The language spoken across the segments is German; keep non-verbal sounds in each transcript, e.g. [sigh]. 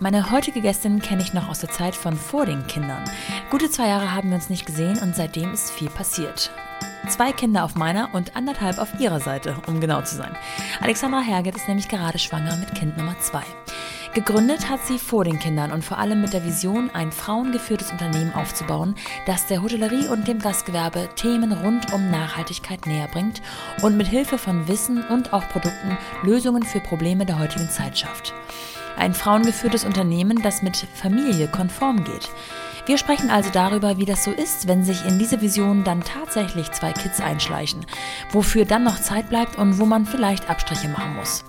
Meine heutige Gästin kenne ich noch aus der Zeit von vor den Kindern. Gute zwei Jahre haben wir uns nicht gesehen und seitdem ist viel passiert. Zwei Kinder auf meiner und anderthalb auf ihrer Seite, um genau zu sein. Alexandra Herget ist nämlich gerade schwanger mit Kind Nummer zwei. Gegründet hat sie vor den Kindern und vor allem mit der Vision, ein frauengeführtes Unternehmen aufzubauen, das der Hotellerie und dem Gastgewerbe Themen rund um Nachhaltigkeit näher bringt und mit Hilfe von Wissen und auch Produkten Lösungen für Probleme der heutigen Zeit schafft. Ein frauengeführtes Unternehmen, das mit Familie konform geht. Wir sprechen also darüber, wie das so ist, wenn sich in diese Vision dann tatsächlich zwei Kids einschleichen, wofür dann noch Zeit bleibt und wo man vielleicht Abstriche machen muss.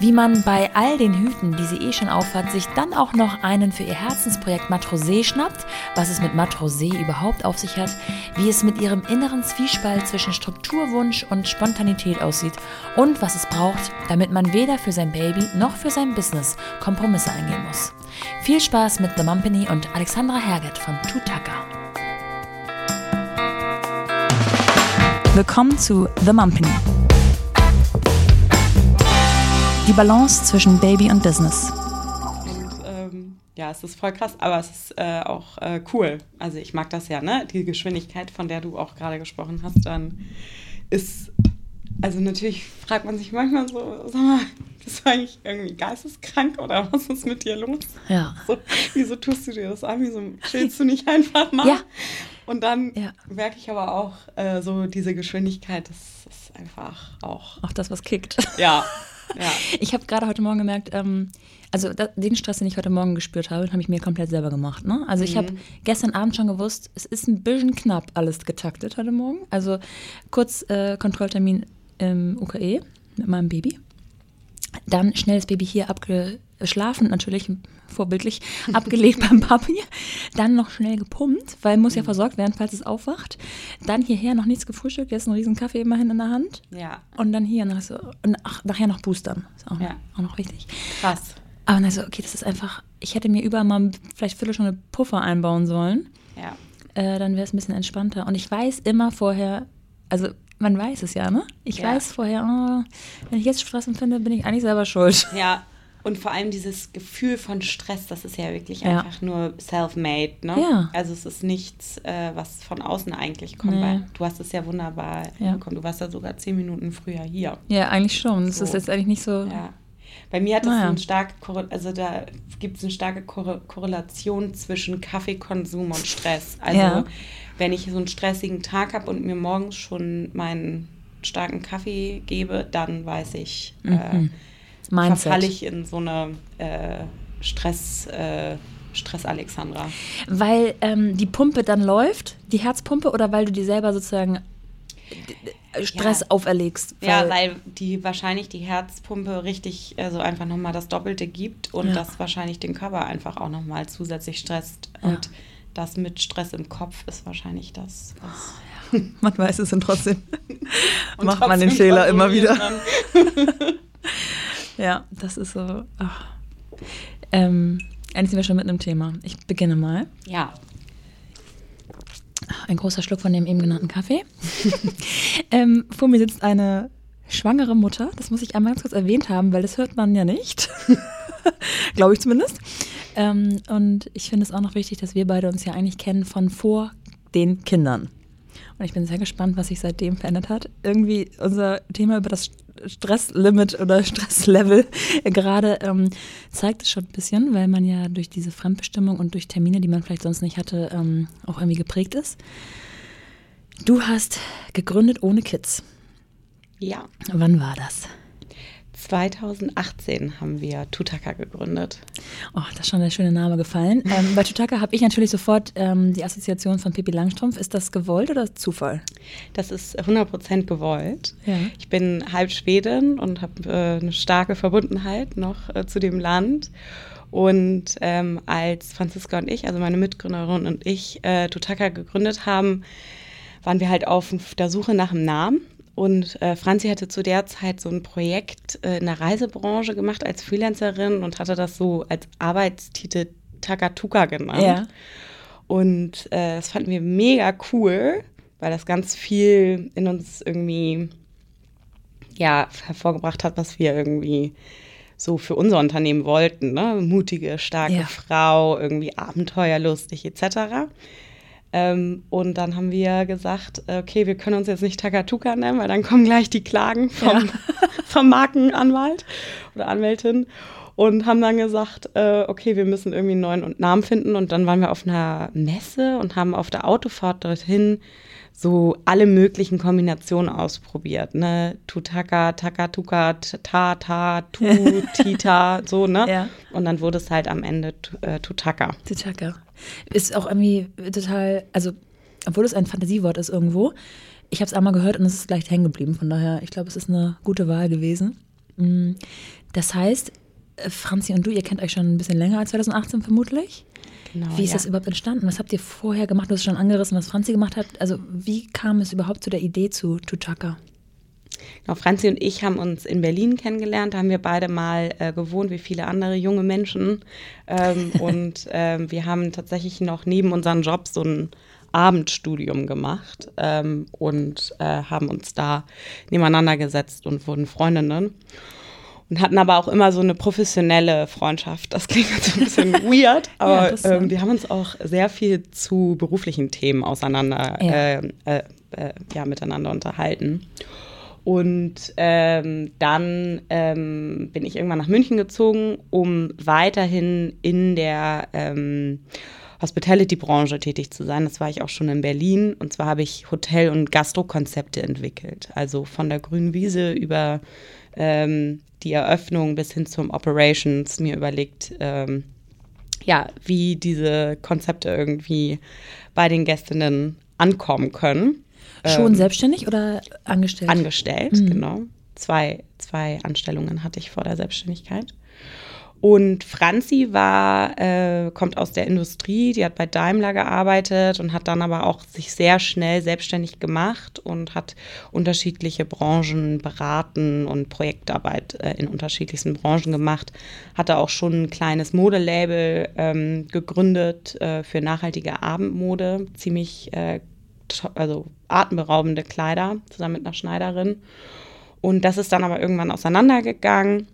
Wie man bei all den Hüten, die sie eh schon aufhat, sich dann auch noch einen für ihr Herzensprojekt Matrosé schnappt, was es mit Matrosé überhaupt auf sich hat, wie es mit ihrem inneren Zwiespalt zwischen Strukturwunsch und Spontanität aussieht und was es braucht, damit man weder für sein Baby noch für sein Business Kompromisse eingehen muss. Viel Spaß mit The Mumpany und Alexandra Herget von Tutaka. Willkommen zu The Mumpany. Die Balance zwischen Baby und Business. Und ähm, ja, es ist voll krass, aber es ist äh, auch äh, cool. Also ich mag das ja, ne? Die Geschwindigkeit, von der du auch gerade gesprochen hast, dann ist, also natürlich fragt man sich manchmal so, sag mal, bist du eigentlich irgendwie geisteskrank oder was ist mit dir los? Ja. So, wieso tust du dir das an? Wieso chillst du nicht einfach mal? Ja. Und dann Ja. merke ich aber auch äh, so diese Geschwindigkeit, das ist einfach auch, Auch das, was kickt. ja, [laughs] ja. Ich habe gerade heute Morgen gemerkt, ähm, also da, den Stress, den ich heute Morgen gespürt habe, habe ich mir komplett selber gemacht. Ne? Also ich habe gestern Abend schon gewusst, es ist ein bisschen knapp alles getaktet heute Morgen. Also kurz äh, Kontrolltermin im UKE mit meinem Baby. Dann schnell das Baby hier abgeschlafen, natürlich vorbildlich, [laughs] abgelegt beim Papi. Dann noch schnell gepumpt, weil muss ja versorgt werden, falls es aufwacht. Dann hierher noch nichts gefrühstückt, jetzt einen riesen Kaffee immerhin in der Hand. Ja, Und dann hier noch so, und ach, nachher noch boostern. Ist auch, Ja. auch noch wichtig. krass. Aber dann so, okay, das ist einfach, ich hätte mir überall mal vielleicht Viertelstunde Puffer einbauen sollen. Ja. Äh, dann wäre es ein bisschen entspannter. Und ich weiß immer vorher, also man weiß es ja, ne? Ich Ja. weiß vorher, oh, wenn ich jetzt Stress empfinde, bin ich eigentlich selber schuld. Ja, und vor allem dieses Gefühl von Stress, das ist ja wirklich Ja. einfach nur self-made, ne? Ja. Also es ist nichts, äh, was von außen eigentlich kommt. Nee. Weil du hast es ja wunderbar Ja. hinbekommen. Du warst ja sogar zehn Minuten früher hier. Ja, eigentlich schon. Das So. ist jetzt eigentlich nicht so. Ja. Bei mir hat es Naja. eine starke, also da gibt es eine starke Korre Korrelation zwischen Kaffeekonsum und Stress. Also Ja. wenn ich so einen stressigen Tag habe und mir morgens schon meinen starken Kaffee gebe, dann weiß ich, äh, Mhm. Mindset. verfalle ich in so eine äh, Stress, äh, Stress-Alexandra. Weil ähm, die Pumpe dann läuft, die Herzpumpe, oder weil du dir selber sozusagen äh, Stress Ja. auferlegst? Ja, weil die wahrscheinlich die Herzpumpe richtig, also einfach nochmal das Doppelte gibt und Ja. das wahrscheinlich den Körper einfach auch nochmal zusätzlich stresst. Ja. Und das mit Stress im Kopf ist wahrscheinlich das, was [laughs] man weiß es und trotzdem [laughs] Und macht man den trotzdem Fehler immer wieder. [laughs] Ja, das ist so. ach. Ähm, eigentlich sind wir schon mit einem Thema. Ich beginne mal. Ja, Ein großer Schluck von dem eben genannten Kaffee. [laughs] ähm, vor mir sitzt eine schwangere Mutter. Das muss ich einmal ganz kurz erwähnt haben, weil das hört man ja nicht. [laughs] Glaube ich zumindest. Ähm, und ich finde es auch noch wichtig, dass wir beide uns ja eigentlich kennen von vor den Kindern. Und ich bin sehr gespannt, was sich seitdem verändert hat. Irgendwie unser Thema über das Stresslimit oder [laughs] Stresslevel gerade ähm, zeigt es schon ein bisschen, weil man ja durch diese Fremdbestimmung und durch Termine, die man vielleicht sonst nicht hatte, ähm, auch irgendwie geprägt ist. Du hast gegründet ohne Kids. ja. Wann war das? 2018 haben wir Tutaka gegründet. Oh, das ist schon der schöne Name gefallen. Ähm, bei Tutaka habe ich natürlich sofort ähm, die Assoziation von Pippi Langstrumpf. Ist das gewollt oder Zufall? Das ist 100% gewollt. Ja. Ich bin halb Schwedin und habe äh, eine starke Verbundenheit noch äh, zu dem Land. Und ähm, als Franziska und ich, also meine Mitgründerin und ich, äh, Tutaka gegründet haben, waren wir halt auf der Suche nach einem Namen. Und äh, Franzi hatte zu der Zeit so ein Projekt äh, in der Reisebranche gemacht als Freelancerin und hatte das so als Arbeitstitel Takatuka genannt. Ja. Und äh, das fanden wir mega cool, weil das ganz viel in uns irgendwie ja, hervorgebracht hat, was wir irgendwie so für unser Unternehmen wollten. Ne? Mutige, starke ja. Frau, irgendwie abenteuerlustig etc. Ähm, und dann haben wir gesagt, okay, wir können uns jetzt nicht Takatuka nennen, weil dann kommen gleich die Klagen vom, ja. [laughs] vom Markenanwalt oder Anwältin. Und haben dann gesagt, äh, okay, wir müssen irgendwie einen neuen Namen finden. Und dann waren wir auf einer Messe und haben auf der Autofahrt dorthin so alle möglichen Kombinationen ausprobiert, ne? Tutaka, Takatuka, Ta, Ta, Tu, [laughs] Tita, so, ne? Ja. Und dann wurde es halt am Ende äh, Tutaka. Tutaka. Ist auch irgendwie total, also, obwohl es ein Fantasiewort ist irgendwo, ich habe es einmal gehört und es ist gleich hängen geblieben. Von daher, ich glaube, es ist eine gute Wahl gewesen. Mm, das heißt, äh, Franzi und du, ihr kennt euch schon ein bisschen länger als 2018 vermutlich. Genau, wie ist ja. das überhaupt entstanden? Was habt ihr vorher gemacht? Du hast schon angerissen, was Franzi gemacht hat. Also wie kam es überhaupt zu der Idee zu Tuchaka? Genau, Franzi und ich haben uns in Berlin kennengelernt. Da haben wir beide mal äh, gewohnt, wie viele andere junge Menschen. Ähm, [laughs] und ähm, wir haben tatsächlich noch neben unseren Jobs so ein Abendstudium gemacht ähm, und äh, haben uns da nebeneinander gesetzt und wurden Freundinnen und hatten aber auch immer so eine professionelle Freundschaft. Das klingt jetzt ein bisschen [laughs] weird, aber ja, ähm, wir haben uns auch sehr viel zu beruflichen Themen auseinander, ja, äh, äh, äh, ja miteinander unterhalten. Und ähm, dann ähm, bin ich irgendwann nach München gezogen, um weiterhin in der ähm, Hospitality-Branche tätig zu sein. Das war ich auch schon in Berlin. Und zwar habe ich Hotel- und Gastro-Konzepte entwickelt. Also von der grünen Wiese über ähm, die Eröffnung bis hin zum Operations mir überlegt, ähm, ja, wie diese Konzepte irgendwie bei den Gästinnen ankommen können. Schon ähm, selbstständig oder angestellt? Angestellt, mhm. genau. Zwei, zwei Anstellungen hatte ich vor der Selbstständigkeit. Und Franzi war, äh, kommt aus der Industrie, die hat bei Daimler gearbeitet und hat dann aber auch sich sehr schnell selbstständig gemacht und hat unterschiedliche Branchen beraten und Projektarbeit äh, in unterschiedlichsten Branchen gemacht. Hatte auch schon ein kleines Modelabel ähm, gegründet äh, für nachhaltige Abendmode, ziemlich äh, also atemberaubende Kleider zusammen mit einer Schneiderin. Und das ist dann aber irgendwann auseinandergegangen.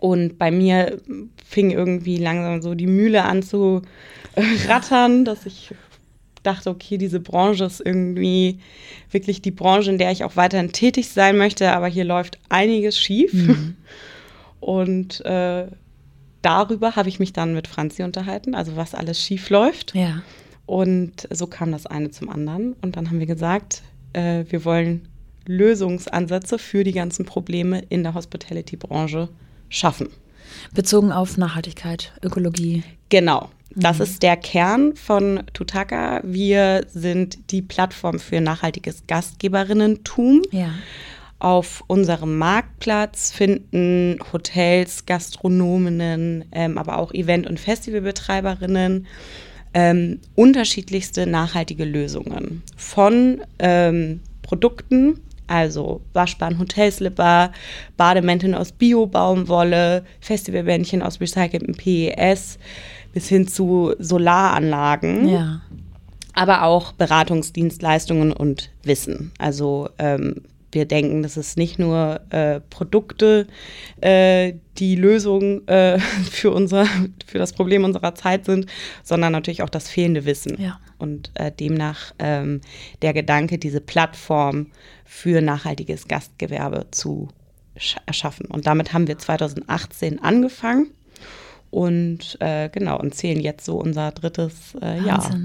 Und bei mir fing irgendwie langsam so die Mühle an zu rattern, dass ich dachte, okay, diese Branche ist irgendwie wirklich die Branche, in der ich auch weiterhin tätig sein möchte, aber hier läuft einiges schief. Mhm. [laughs] Und äh, darüber habe ich mich dann mit Franzi unterhalten, also was alles schief läuft. Ja. Und so kam das eine zum anderen. Und dann haben wir gesagt, äh, wir wollen Lösungsansätze für die ganzen Probleme in der Hospitality-Branche schaffen. Bezogen auf Nachhaltigkeit, Ökologie. Genau. Das mhm. ist der Kern von Tutaka. Wir sind die Plattform für nachhaltiges Gastgeberinnentum. Ja. Auf unserem Marktplatz finden Hotels, Gastronominnen, ähm, aber auch Event- und Festivalbetreiberinnen ähm, unterschiedlichste nachhaltige Lösungen. Von ähm, Produkten, also waschbaren Hotelslipper, Bademänteln aus Bio-Baumwolle, Festivalbändchen aus recyceltem PES bis hin zu Solaranlagen. Ja. Aber auch Beratungsdienstleistungen und Wissen. Also ähm, wir denken, dass es nicht nur äh, Produkte äh, die Lösung äh, [laughs] für, unser, für das Problem unserer Zeit sind, sondern natürlich auch das fehlende Wissen. Ja. Und äh, demnach ähm, der Gedanke, diese Plattform für nachhaltiges Gastgewerbe zu erschaffen. Und damit haben wir 2018 angefangen und äh, genau und zählen jetzt so unser drittes äh, Jahr.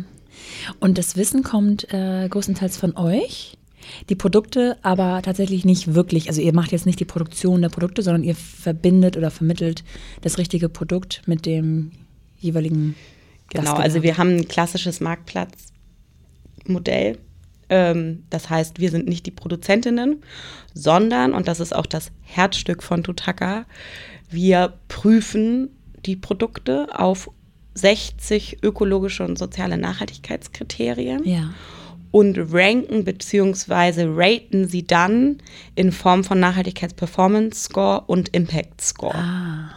Und das Wissen kommt größtenteils von euch? Die Produkte aber tatsächlich nicht wirklich. Also ihr macht jetzt nicht die Produktion der Produkte, sondern ihr verbindet oder vermittelt das richtige Produkt mit dem jeweiligen. Genau, also wir haben ein klassisches Marktplatzmodell. Ähm, das heißt, wir sind nicht die Produzentinnen, sondern, und das ist auch das Herzstück von Tutaka, wir prüfen die Produkte auf 60 ökologische und soziale Nachhaltigkeitskriterien. Ja und ranken bzw. raten sie dann in Form von Nachhaltigkeits-Performance-Score und Impact-Score. Ah.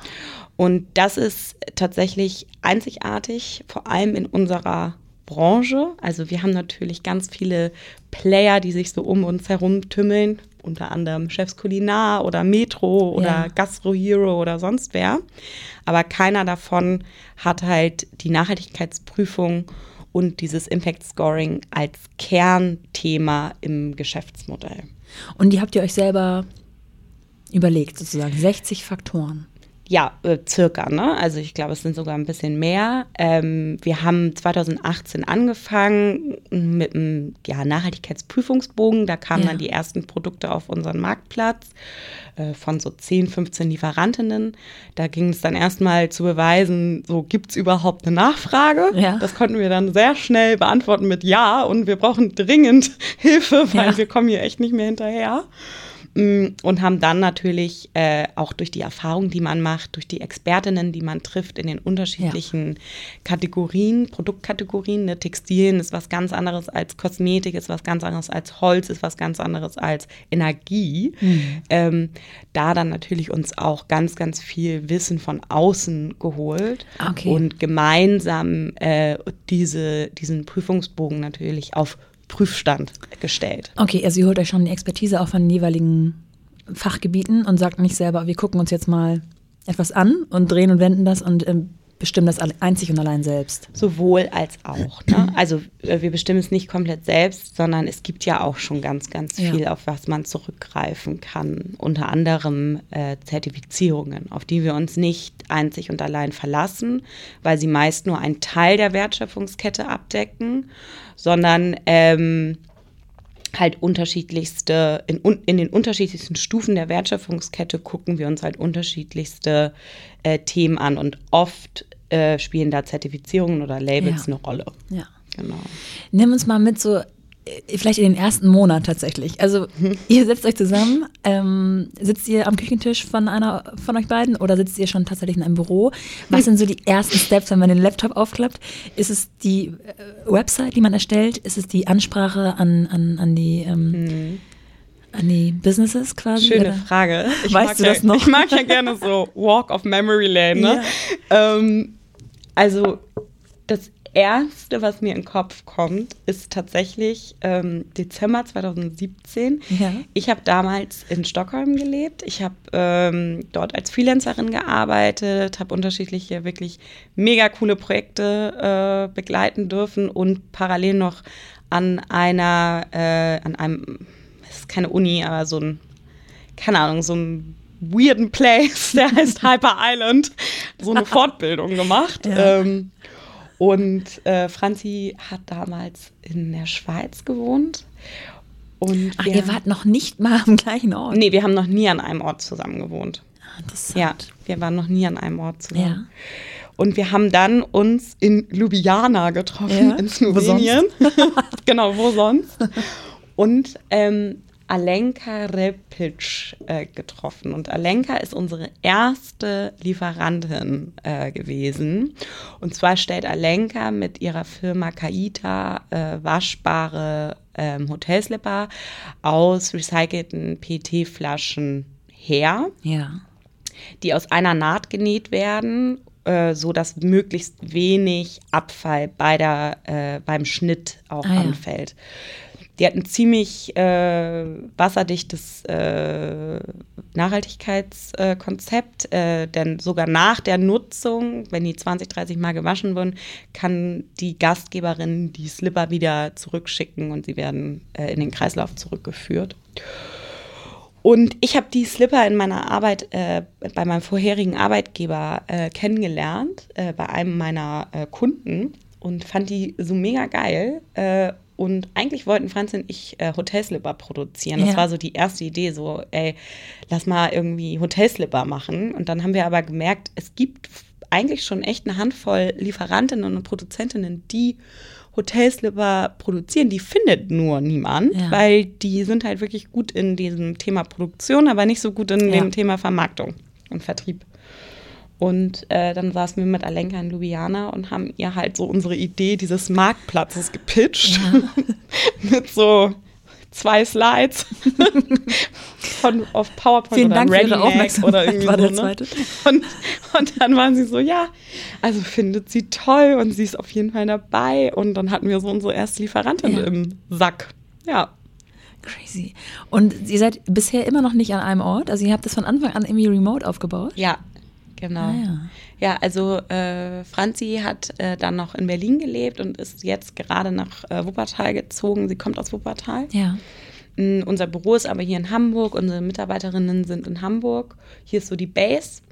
Und das ist tatsächlich einzigartig, vor allem in unserer Branche. Also wir haben natürlich ganz viele Player, die sich so um uns herum tümmeln, unter anderem Chefs Kulinar oder Metro oder Ja. Gastro Hero oder sonst wer. Aber keiner davon hat halt die Nachhaltigkeitsprüfung und dieses Impact Scoring als Kernthema im Geschäftsmodell. Und die habt ihr euch selber überlegt, sozusagen. 60 Faktoren. Ja, äh, circa, ne? Also ich glaube, es sind sogar ein bisschen mehr. Ähm, wir haben 2018 angefangen mit einem ja, Nachhaltigkeitsprüfungsbogen. Da kamen Ja. dann die ersten Produkte auf unseren Marktplatz äh, von so 10, 15 Lieferantinnen. Da ging es dann erstmal zu beweisen, so gibt es überhaupt eine Nachfrage. Ja. Das konnten wir dann sehr schnell beantworten mit Ja und wir brauchen dringend [laughs] Hilfe, weil wir kommen hier echt nicht mehr hinterher. Mm, Und haben dann natürlich äh, auch durch die Erfahrung, die man macht, durch die Expertinnen, die man trifft in den unterschiedlichen Kategorien, Produktkategorien. Ne? Textilien ist was ganz anderes als Kosmetik, ist was ganz anderes als Holz, ist was ganz anderes als Energie. Ähm, da dann natürlich uns auch ganz, ganz viel Wissen von außen geholt Okay. und gemeinsam äh, diese, diesen Prüfungsbogen natürlich auf Prüfstand gestellt. Okay, also ihr holt euch schon die Expertise auch von den jeweiligen Fachgebieten und sagt nicht selber, wir gucken uns jetzt mal etwas an und drehen und wenden das und ähm, bestimmen das einzig und allein selbst. Sowohl als auch. Ne? Also äh, wir bestimmen es nicht komplett selbst, sondern es gibt ja auch schon ganz, ganz Ja. viel, auf was man zurückgreifen kann. Unter anderem äh, Zertifizierungen, auf die wir uns nicht einzig und allein verlassen, weil sie meist nur einen Teil der Wertschöpfungskette abdecken, sondern ähm, halt unterschiedlichste, in, in den unterschiedlichsten Stufen der Wertschöpfungskette gucken wir uns halt unterschiedlichste äh, Themen an und oft äh, spielen da Zertifizierungen oder Labels Ja. eine Rolle. Ja. Genau. Nimm uns mal mit so, äh, vielleicht in den ersten Monat tatsächlich. Also [laughs] ihr setzt euch zusammen, ähm, sitzt ihr am Küchentisch von einer von euch beiden oder sitzt ihr schon tatsächlich in einem Büro? Was sind so die ersten Steps, wenn man den Laptop aufklappt? Ist es die äh, Website, die man erstellt? Ist es die Ansprache an, an, an die ähm, an die Businesses quasi? Schöne oder? Frage. Ich Weißt du ja, das noch? [laughs] Ich mag ja gerne so Walk of Memory Lane. Ne? Ähm, also das Erste, was mir in den Kopf kommt, ist tatsächlich ähm, Dezember 2017. Ja. Ich habe damals in Stockholm gelebt. Ich habe ähm, dort als Freelancerin gearbeitet, habe unterschiedliche, wirklich mega coole Projekte äh, begleiten dürfen und parallel noch an einer, äh, an einem, es ist keine Uni, aber so ein, keine Ahnung, so ein weirden Place, [laughs] der heißt Hyper Island, so eine [laughs] Fortbildung gemacht. Ja. Ähm, und äh, Franzi hat damals in der Schweiz gewohnt. Und Ach, wir- ihr wart noch nicht mal am gleichen Ort. Nee, wir haben noch nie an einem Ort zusammen gewohnt. Ah, Interessant. Ja, wir waren noch nie an einem Ort zusammen. Ja. Und wir haben dann uns in Ljubljana getroffen, Ja, in Slowenien. [laughs] genau, wo sonst? Und ähm, Alenka Repic äh, getroffen. Und Alenka ist unsere erste Lieferantin äh, gewesen. Und zwar stellt Alenka mit ihrer Firma Kaita äh, waschbare ähm, Hotelslipper aus recycelten PET-Flaschen her Ja. die aus einer Naht genäht werden, äh, so dass möglichst wenig Abfall bei der, äh, beim Schnitt auch Ah, ja. Die hat ein ziemlich äh, wasserdichtes äh, Nachhaltigkeitskonzept, äh, denn sogar nach der Nutzung, wenn die 20, 30 Mal gewaschen wurden, kann die Gastgeberin die Slipper wieder zurückschicken und sie werden äh, in den Kreislauf zurückgeführt. Und ich habe die Slipper in meiner Arbeit äh, bei meinem vorherigen Arbeitgeber äh, kennengelernt, äh, bei einem meiner äh, Kunden und fand die so mega geil. Und eigentlich wollten Franz und ich äh, Hotelslipper produzieren. Das Ja. war so die erste Idee, so, ey, lass mal irgendwie Hotelslipper machen. Und dann haben wir aber gemerkt, es gibt eigentlich schon echt eine Handvoll Lieferantinnen und Produzentinnen, die Hotelslipper produzieren. Die findet nur niemand, Ja. weil die sind halt wirklich gut in diesem Thema Produktion, aber nicht so gut in Ja. dem Thema Vermarktung und Vertrieb. Und äh, dann saßen wir mit Alenka in Ljubljana und haben ihr halt so unsere Idee dieses Marktplatzes gepitcht. [laughs] mit so zwei Slides [laughs] von, auf PowerPoint Vielen oder Dank für Ihre Aufmerksamkeit, oder irgendwie war so. der ne? zweite. Und, und dann waren sie so, ja, also findet sie toll und sie ist auf jeden Fall dabei. Und dann hatten wir so unsere erste Lieferantin Ja. im Sack. Ja. Crazy. Und ihr seid bisher immer noch nicht an einem Ort? Also ihr habt das von Anfang an irgendwie remote aufgebaut? Ja, genau. Ah, ja. Ja, also äh, Franzi hat äh, dann noch in Berlin gelebt und ist jetzt gerade nach äh, Wuppertal gezogen. Sie kommt aus Wuppertal. Ja. Mm, Unser Büro ist aber hier in Hamburg. Unsere Mitarbeiterinnen sind in Hamburg. Hier ist so die Base.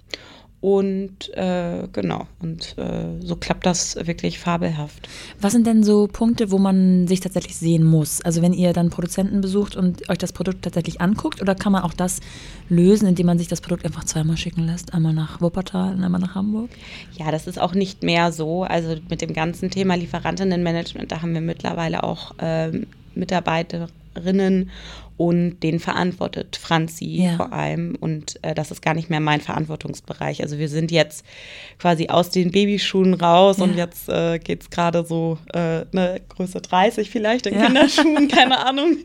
Und äh, genau, und äh, so klappt das wirklich fabelhaft. Was sind denn so Punkte, wo man sich tatsächlich sehen muss? Also wenn ihr dann Produzenten besucht und euch das Produkt tatsächlich anguckt, oder kann man auch das lösen, indem man sich das Produkt einfach zweimal schicken lässt? Einmal nach Wuppertal und einmal nach Hamburg? Ja, das ist auch nicht mehr so. Also mit dem ganzen Thema Lieferantinnenmanagement, da haben wir mittlerweile auch ähm, Mitarbeiterinnen und den verantwortet Franzi Ja. vor allem. Und äh, das ist gar nicht mehr mein Verantwortungsbereich. Also wir sind jetzt quasi aus den Babyschuhen raus und Ja. jetzt äh, geht es gerade so äh, eine Größe 30 vielleicht in Ja. Kinderschuhen, keine Ahnung.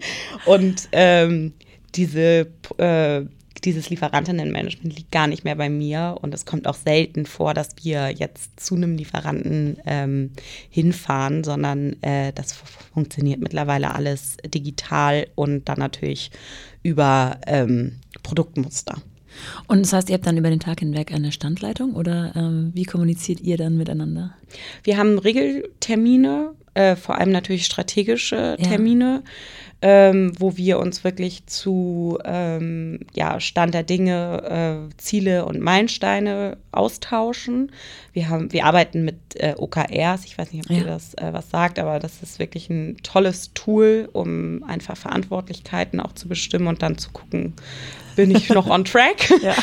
Und ähm, diese äh, dieses Lieferantinnenmanagement liegt gar nicht mehr bei mir und es kommt auch selten vor, dass wir jetzt zu einem Lieferanten ähm, hinfahren, sondern äh, das funktioniert mittlerweile alles digital und dann natürlich über ähm, Produktmuster. Und das heißt, ihr habt dann über den Tag hinweg eine Standleitung oder ähm, wie kommuniziert ihr dann miteinander? Wir haben Regeltermine, äh, vor allem natürlich strategische Ja. Termine, ähm, wo wir uns wirklich zu ähm, ja, Stand der Dinge, äh, Ziele und Meilensteine austauschen. Wir, haben, wir arbeiten mit äh, OKRs, ich weiß nicht, ob Ja. ihr das äh, was sagt, aber das ist wirklich ein tolles Tool, um einfach Verantwortlichkeiten auch zu bestimmen und dann zu gucken, bin ich noch on track? [laughs] Ja.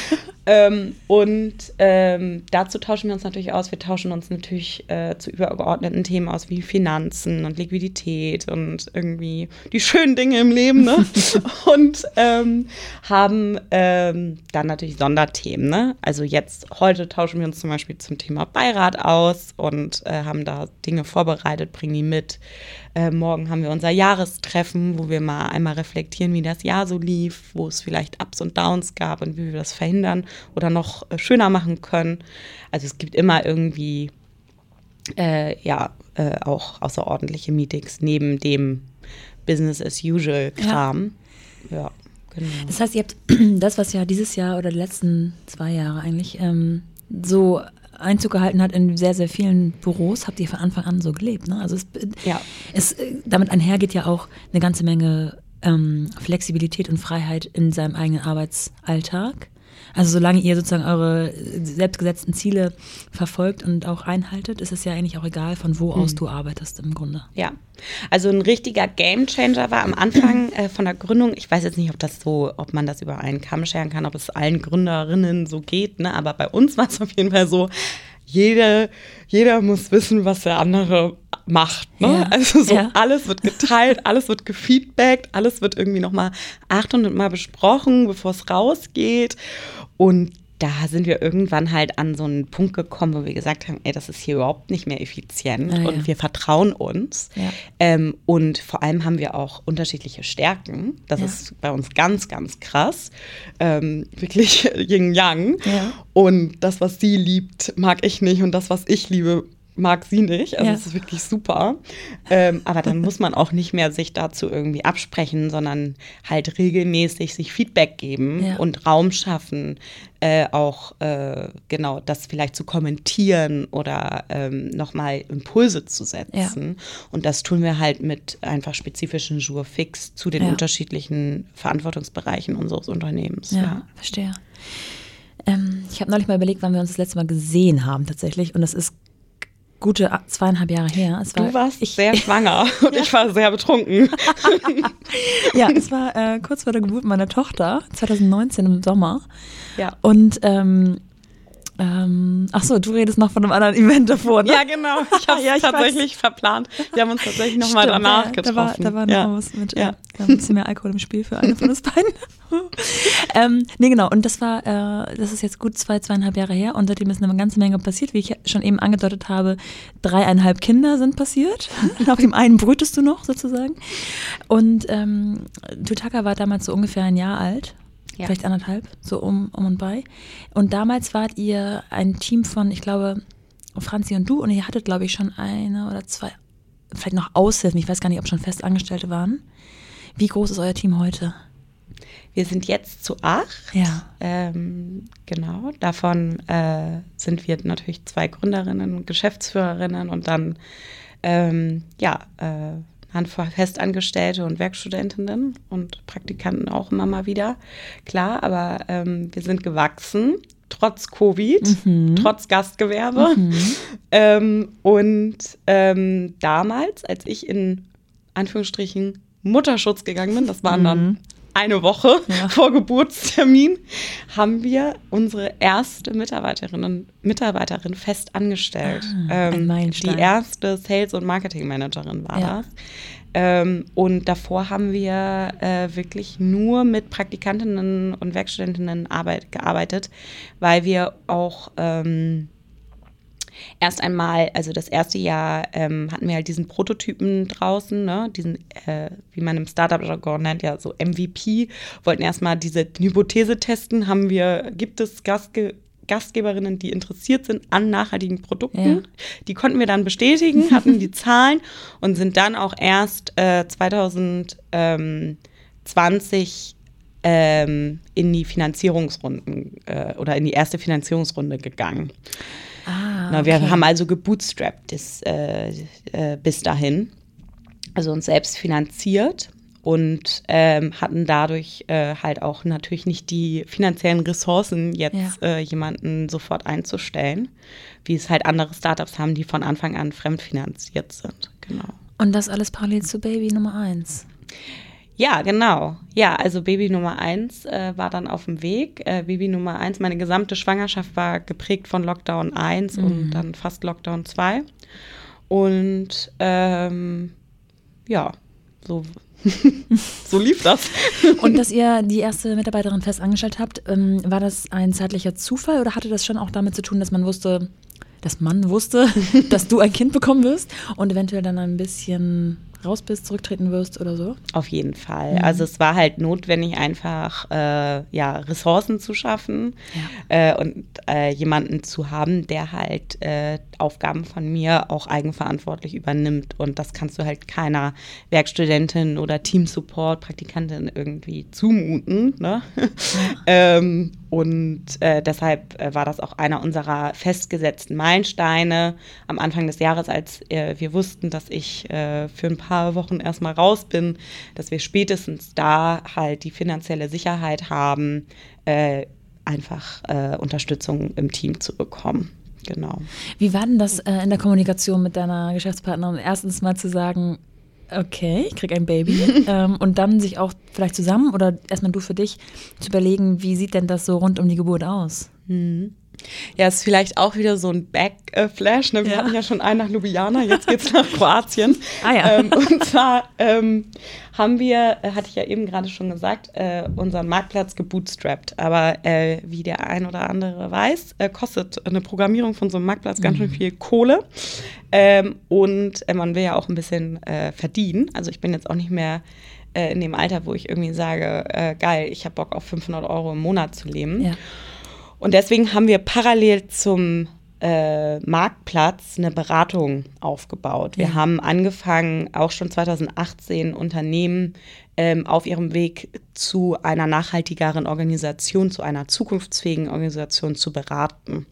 Ähm, und ähm, dazu tauschen wir uns natürlich aus. Wir tauschen uns natürlich äh, zu übergeordneten Themen aus wie Finanzen und Liquidität und irgendwie die schönen Dinge im Leben. Ne? [laughs] und ähm, haben ähm, dann natürlich Sonderthemen. Ne? Also jetzt, heute tauschen wir uns zum Beispiel zum Thema Beirat aus und äh, haben da Dinge vorbereitet, bringen die mit. Äh, morgen haben wir unser Jahrestreffen, wo wir mal einmal reflektieren, wie das Jahr so lief, wo es vielleicht Ups und Downs gab und wie wir das verhindern oder noch äh, schöner machen können. Also es gibt immer irgendwie äh, ja äh, auch außerordentliche Meetings neben dem Business as usual Kram. Ja, genau. Das heißt, ihr habt [clears throat] das, was ja dieses Jahr oder die letzten zwei Jahre eigentlich ähm, so Einzug gehalten hat in sehr, sehr vielen Büros, habt ihr von Anfang an so gelebt. Ne? Also es, Ja. es, äh, damit einhergeht ja auch eine ganze Menge ähm, Flexibilität und Freiheit in seinem eigenen Arbeitsalltag. Also solange ihr sozusagen eure selbstgesetzten Ziele verfolgt und auch einhaltet, ist es ja eigentlich auch egal, von wo aus du arbeitest im Grunde. Ja, also ein richtiger Gamechanger war am Anfang [clears throat] äh, von der Gründung. Ich weiß jetzt nicht, ob das so, ob man das über einen Kamm scheren kann, ob es allen Gründerinnen so geht, ne? Aber bei uns war es auf jeden Fall so, jede, jeder muss wissen, was der andere macht. Ne? Ja. Also so Ja. alles wird geteilt, [laughs] alles wird gefeedbackt, alles wird irgendwie nochmal 800 Mal besprochen, bevor es rausgeht. Und da sind wir irgendwann halt an so einen Punkt gekommen, wo wir gesagt haben, ey, das ist hier überhaupt nicht mehr effizient Ah, ja. und wir vertrauen uns. Ja. Ähm, und vor allem haben wir auch unterschiedliche Stärken. Das Ja. ist bei uns ganz, ganz krass. Ähm, wirklich [laughs] Yin-Yang. Und das, was sie liebt, mag ich nicht. Und das, was ich liebe, mag sie nicht. Also Ja. es ist wirklich super. Ähm, aber dann muss man auch nicht mehr sich dazu irgendwie absprechen, sondern halt regelmäßig sich Feedback geben Ja. und Raum schaffen, äh, auch äh, genau das vielleicht zu kommentieren oder ähm, nochmal Impulse zu setzen. Und das tun wir halt mit einfach spezifischen Jour fix zu den Ja. unterschiedlichen Verantwortungsbereichen unseres Unternehmens. Ja, verstehe. Ähm, ich habe neulich mal überlegt, wann wir uns das letzte Mal gesehen haben tatsächlich. Und das ist gute zweieinhalb Jahre her. Es war, Du warst ich, sehr [laughs] schwanger und ich war sehr betrunken. [laughs] Ja, es war äh, kurz vor der Geburt meiner Tochter, 2019 im Sommer. Ja. Und ähm, ähm, ach so, du redest noch von einem anderen Event davor, ne? Ja, genau. Ich habe es [laughs] Ja, ich weiß. tatsächlich verplant. Wir haben uns tatsächlich nochmal danach ja, getroffen. Da war, da war noch ja. was mit Ja. äh, ein bisschen mehr Alkohol im Spiel für eine von uns beiden. [laughs] ähm, nee, genau. Und das war, äh, das ist jetzt gut zwei, zweieinhalb Jahre her und seitdem ist eine ganze Menge passiert. Wie ich schon eben angedeutet habe, dreieinhalb Kinder sind passiert. [laughs] Auf dem einen brütest du noch sozusagen. Und ähm, Tutaka war damals so ungefähr ein Jahr alt. Ja. Vielleicht anderthalb, so um, um und bei. Und damals wart ihr ein Team von, ich glaube, Franzi und du und ihr hattet, glaube ich, schon eine oder zwei, vielleicht noch Aushilfen, ich weiß gar nicht, ob schon Festangestellte waren. Wie groß ist euer Team heute? Wir sind jetzt zu acht. Ja. Ähm, genau. Davon äh, sind wir natürlich zwei Gründerinnen Geschäftsführerinnen und dann ähm, ja, äh, Handvoll Festangestellte und Werkstudentinnen und Praktikanten auch immer mal wieder. Klar, aber ähm, wir sind gewachsen, trotz Covid, mhm. trotz Gastgewerbe. Mhm. [laughs] Ähm, und ähm, damals, als ich in Anführungsstrichen Mutterschutz gegangen bin, das waren mhm. dann eine Woche ja. [laughs] vor Geburtstermin, haben wir unsere erste Mitarbeiterin und Mitarbeiterin fest angestellt. Ah, ähm, die erste Sales- und Marketing-Managerin war ja. das. Ähm, und davor haben wir äh, wirklich nur mit Praktikantinnen und Werkstudentinnen arbeit gearbeitet, weil wir auch ähm, erst einmal, also das erste Jahr ähm, hatten wir halt diesen Prototypen draußen, ne? diesen, äh, wie man im Startup-Jargon nennt, ja so MVP, wollten erstmal diese Hypothese testen, haben wir, gibt es Gastge Gastgeberinnen, die interessiert sind an nachhaltigen Produkten. Ja. Die konnten wir dann bestätigen, [laughs] hatten die Zahlen und sind dann auch erst äh, 2020 ähm, in die Finanzierungsrunden äh, oder in die erste Finanzierungsrunde gegangen. Ah, Na, wir haben also gebootstrapped bis, äh, äh, bis dahin, also uns selbst finanziert und ähm, hatten dadurch äh, halt auch natürlich nicht die finanziellen Ressourcen, jetzt ja. äh, jemanden sofort einzustellen, wie es halt andere Startups haben, die von Anfang an fremdfinanziert sind. Genau. Und das alles parallel zu Baby Nummer eins. Ja, genau. Ja, also Baby Nummer eins äh, war dann auf dem Weg. Äh, Baby Nummer eins, meine gesamte Schwangerschaft war geprägt von Lockdown 1 mhm. und dann fast Lockdown 2. Und ähm, ja, so, [laughs] so lief das. und dass [laughs] ihr die erste Mitarbeiterin fest angestellt habt, ähm, war das ein zeitlicher Zufall oder hatte das schon auch damit zu tun, dass man wusste, dass man wusste, [laughs] dass du ein Kind bekommen wirst und eventuell dann ein bisschen raus bist, zurücktreten wirst oder so? Auf jeden Fall. Mhm. Also es war halt notwendig, einfach äh, ja, Ressourcen zu schaffen ja. äh, und äh, jemanden zu haben, der halt äh, Aufgaben von mir auch eigenverantwortlich übernimmt. Und das kannst du halt keiner Werkstudentin oder Teamsupport, Praktikantin irgendwie zumuten. Ne? Ja. [laughs] ähm, und äh, deshalb äh, war das auch einer unserer festgesetzten Meilensteine am Anfang des Jahres, als wir wussten, dass ich für ein paar Wochen erstmal raus bin, dass wir spätestens da halt die finanzielle Sicherheit haben, äh, einfach äh, Unterstützung im Team zu bekommen. Genau. Wie war denn das in der Kommunikation mit deiner Geschäftspartnerin? Erstens mal zu sagen, okay, ich kriege ein Baby. [laughs] ähm, und dann sich auch vielleicht zusammen oder erstmal du für dich zu überlegen, wie sieht denn das so rund um die Geburt aus? Mhm. Ja, ist vielleicht auch wieder so ein Backflash. Ne? Wir ja. hatten ja schon einen nach Ljubljana, jetzt geht es nach [laughs] Kroatien. Ah ja. Ähm, und zwar ähm, haben wir, äh, hatte ich ja eben gerade schon gesagt, äh, unseren Marktplatz gebootstrapped. Aber äh, wie der ein oder andere weiß, äh, kostet eine Programmierung von so einem Marktplatz mhm. ganz schön mhm. viel Kohle. Ähm, und äh, man will ja auch ein bisschen äh, verdienen. Also ich bin jetzt auch nicht mehr in dem Alter, wo ich irgendwie sage, geil, ich habe Bock auf 500 Euro im Monat zu leben. Ja. Und deswegen haben wir parallel zum äh, Marktplatz eine Beratung aufgebaut. Wir ja. haben angefangen, auch schon 2018 Unternehmen ähm, auf ihrem Weg zu einer nachhaltigeren Organisation, zu einer zukunftsfähigen Organisation zu beraten.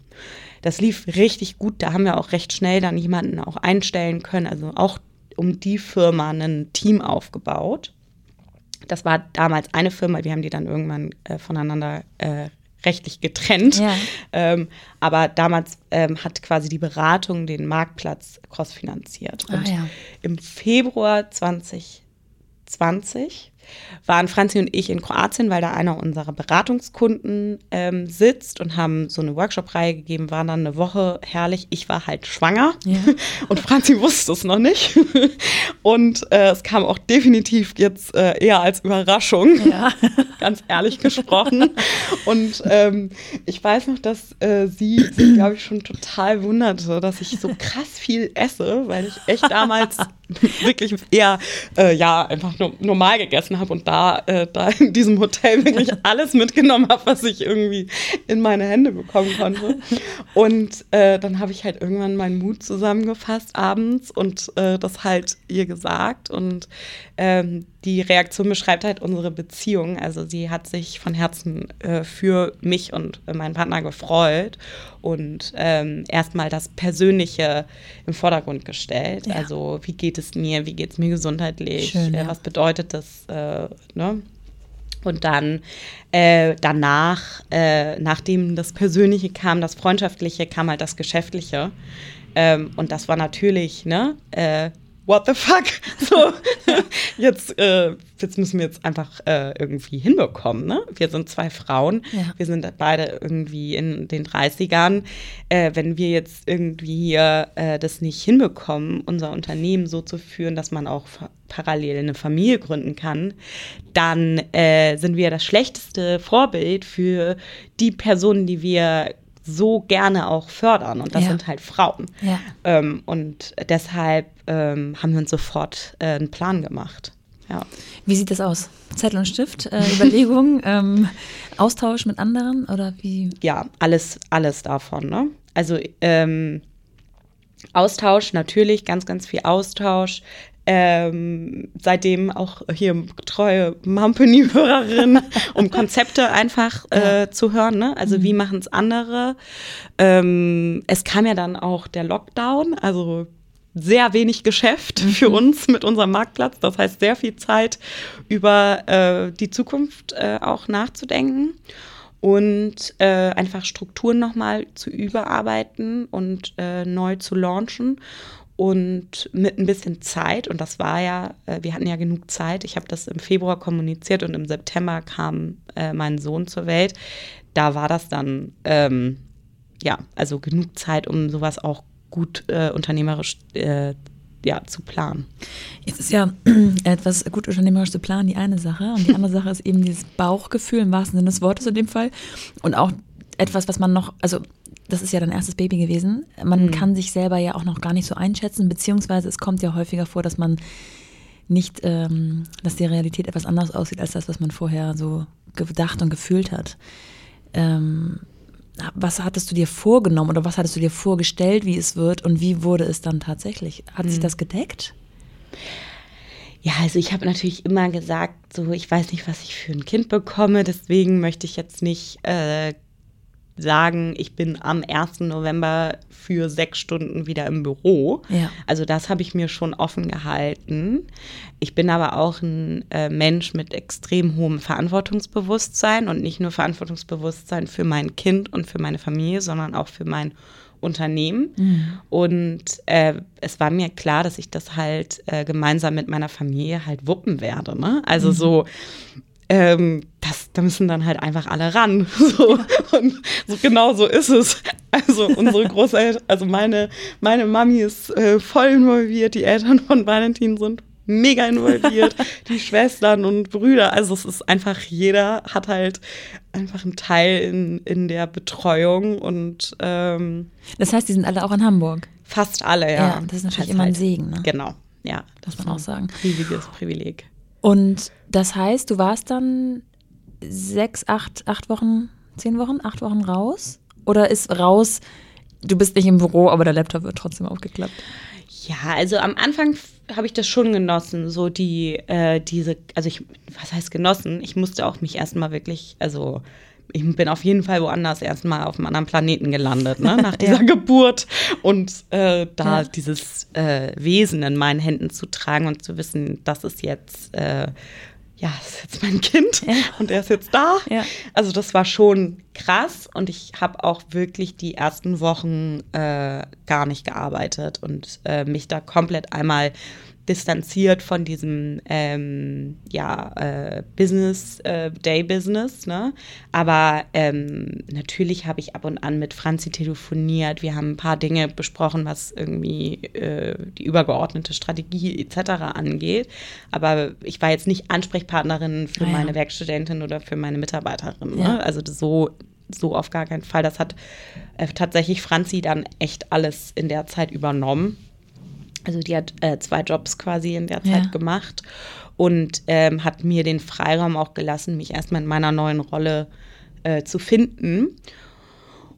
Das lief richtig gut. Da haben wir auch recht schnell dann jemanden auch einstellen können, also auch um die Firma ein Team aufgebaut. Das war damals eine Firma, wir haben die dann irgendwann äh, voneinander äh, rechtlich getrennt. Ja. Ähm, aber damals ähm, hat quasi die Beratung den Marktplatz crossfinanziert. Ah, Und ja. im Februar 2020 waren Franzi und ich in Kroatien, weil da einer unserer Beratungskunden ähm, sitzt und haben so eine Workshop-Reihe gegeben, waren dann eine Woche herrlich. Ich war halt schwanger ja. [laughs] und Franzi wusste es noch nicht. [laughs] Und äh, es kam auch definitiv jetzt äh, eher als Überraschung, ja. [laughs] ganz ehrlich gesprochen. Und ähm, ich weiß noch, dass äh, sie sich, glaube ich, schon total wunderte, dass ich so krass viel esse, weil ich echt damals [laughs] wirklich eher äh, ja einfach nur normal gegessen habe und da, äh, da in diesem Hotel wirklich [laughs] alles mitgenommen habe, was ich irgendwie in meine Hände bekommen konnte. Und äh, dann habe ich halt irgendwann meinen Mut zusammengefasst abends und äh, das halt ihr gesagt. Und ähm, die Reaktion beschreibt halt unsere Beziehung. Also sie hat sich von Herzen äh, für mich und äh, meinen Partner gefreut und ähm, erstmal das Persönliche im Vordergrund gestellt. Ja. Also wie geht es mir, wie geht es mir gesundheitlich, Schön, äh, ja. was bedeutet das, äh, ne? Und dann äh, danach, äh, nachdem das Persönliche kam, das Freundschaftliche, kam halt das Geschäftliche. Ähm, und das war natürlich, ne, äh, what the fuck? [laughs] So, jetzt, äh, jetzt müssen wir jetzt einfach äh, irgendwie hinbekommen. Ne? Wir sind zwei Frauen, ja. wir sind beide irgendwie in den 30ern. Äh, wenn wir jetzt irgendwie hier äh, das nicht hinbekommen, unser Unternehmen so zu führen, dass man auch parallel eine Familie gründen kann, dann äh, sind wir das schlechteste Vorbild für die Personen, die wir so gerne auch fördern. Und das ja. sind halt Frauen. Ja. Ähm, und deshalb ähm, haben wir uns sofort äh, einen Plan gemacht. Ja. Wie sieht das aus? Zettel und Stift, äh, [laughs] Überlegungen, ähm, Austausch mit anderen oder wie? Ja, alles, alles davon. Ne? Also ähm, Austausch, natürlich, ganz, ganz viel Austausch ähm, seitdem auch hier treue Mumpany-Hörerin, [laughs] um Konzepte einfach äh, zu hören. Ne? Also mhm. wie machen es andere? Ähm, es kam ja dann auch der Lockdown, also sehr wenig Geschäft mhm. für uns mit unserem Marktplatz. Das heißt, sehr viel Zeit über äh, die Zukunft äh, auch nachzudenken und äh, einfach Strukturen nochmal zu überarbeiten und äh, neu zu launchen und mit ein bisschen Zeit, und das war ja, äh, wir hatten ja genug Zeit, ich habe das im Februar kommuniziert und im September kam äh, mein Sohn zur Welt, da war das dann, ähm, ja, also genug Zeit, um sowas auch gut äh, unternehmerisch äh, ja, zu planen. Jetzt ist ja [clears throat] etwas gut unternehmerisch zu planen die eine Sache und die andere Sache ist eben dieses Bauchgefühl im wahrsten Sinne des Wortes in dem Fall und auch etwas, was man noch, also das ist ja dein erstes Baby gewesen. Man mhm. kann sich selber ja auch noch gar nicht so einschätzen, beziehungsweise es kommt ja häufiger vor, dass man nicht, ähm, dass die Realität etwas anders aussieht als das, was man vorher so gedacht und gefühlt hat. Ähm, was hattest du dir vorgenommen oder was hattest du dir vorgestellt, wie es wird und wie wurde es dann tatsächlich? Hat mhm. sich das gedeckt? Ja, also ich habe natürlich immer gesagt, so ich weiß nicht, was ich für ein Kind bekomme, deswegen möchte ich jetzt nicht äh, sagen, ich bin am 1. November für sechs Stunden wieder im Büro. Ja. Also das habe ich mir schon offen gehalten. Ich bin aber auch ein äh, Mensch mit extrem hohem Verantwortungsbewusstsein und nicht nur Verantwortungsbewusstsein für mein Kind und für meine Familie, sondern auch für mein Unternehmen. Mhm. Und äh, es war mir klar, dass ich das halt äh, gemeinsam mit meiner Familie halt wuppen werde. Ne? Also mhm. so ähm, das, da müssen dann halt einfach alle ran. [laughs] So. Und so, genau so ist es. Also unsere Großeltern, also meine, meine Mami ist äh, voll involviert, die Eltern von Valentin sind mega involviert, [laughs] die Schwestern und Brüder. Also es ist einfach, jeder hat halt einfach einen Teil in, in der Betreuung und ähm, Das heißt, die sind alle auch in Hamburg? Fast alle, ja. Ja, das ist natürlich immer ein Segen. Ne? Genau, ja. Das muss man auch sagen. Riesiges Privileg. Und das heißt, du warst dann sechs, acht, acht Wochen, zehn Wochen, acht Wochen raus? Oder ist raus, du bist nicht im Büro, aber der Laptop wird trotzdem aufgeklappt? Ja, also am Anfang habe ich das schon genossen, so die, äh, diese, also ich, was heißt genossen? Ich musste auch mich erstmal wirklich, also ich bin auf jeden Fall woanders erstmal auf einem anderen Planeten gelandet, ne? [laughs] nach dieser ja. Geburt. Und äh, da ja. dieses äh, Wesen in meinen Händen zu tragen und zu wissen, das ist jetzt, äh, ja, das ist jetzt mein Kind ja. und er ist jetzt da. Also das war schon krass und ich habe auch wirklich die ersten Wochen äh, gar nicht gearbeitet und äh, mich da komplett einmal distanziert von diesem ähm, ja, äh, Business, äh, Day-Business. Ne? Aber ähm, natürlich habe ich ab und an mit Franzi telefoniert. Wir haben ein paar Dinge besprochen, was irgendwie äh, die übergeordnete Strategie etc. angeht. Aber ich war jetzt nicht Ansprechpartnerin für ah, ja. meine Werkstudentin oder für meine Mitarbeiterin. Ne? Ja. Also so so auf gar keinen Fall. Das hat äh, tatsächlich Franzi dann echt alles in der Zeit übernommen. Also die hat äh, zwei Jobs quasi in der Zeit ja. gemacht und ähm, hat mir den Freiraum auch gelassen, mich erstmal in meiner neuen Rolle äh, zu finden.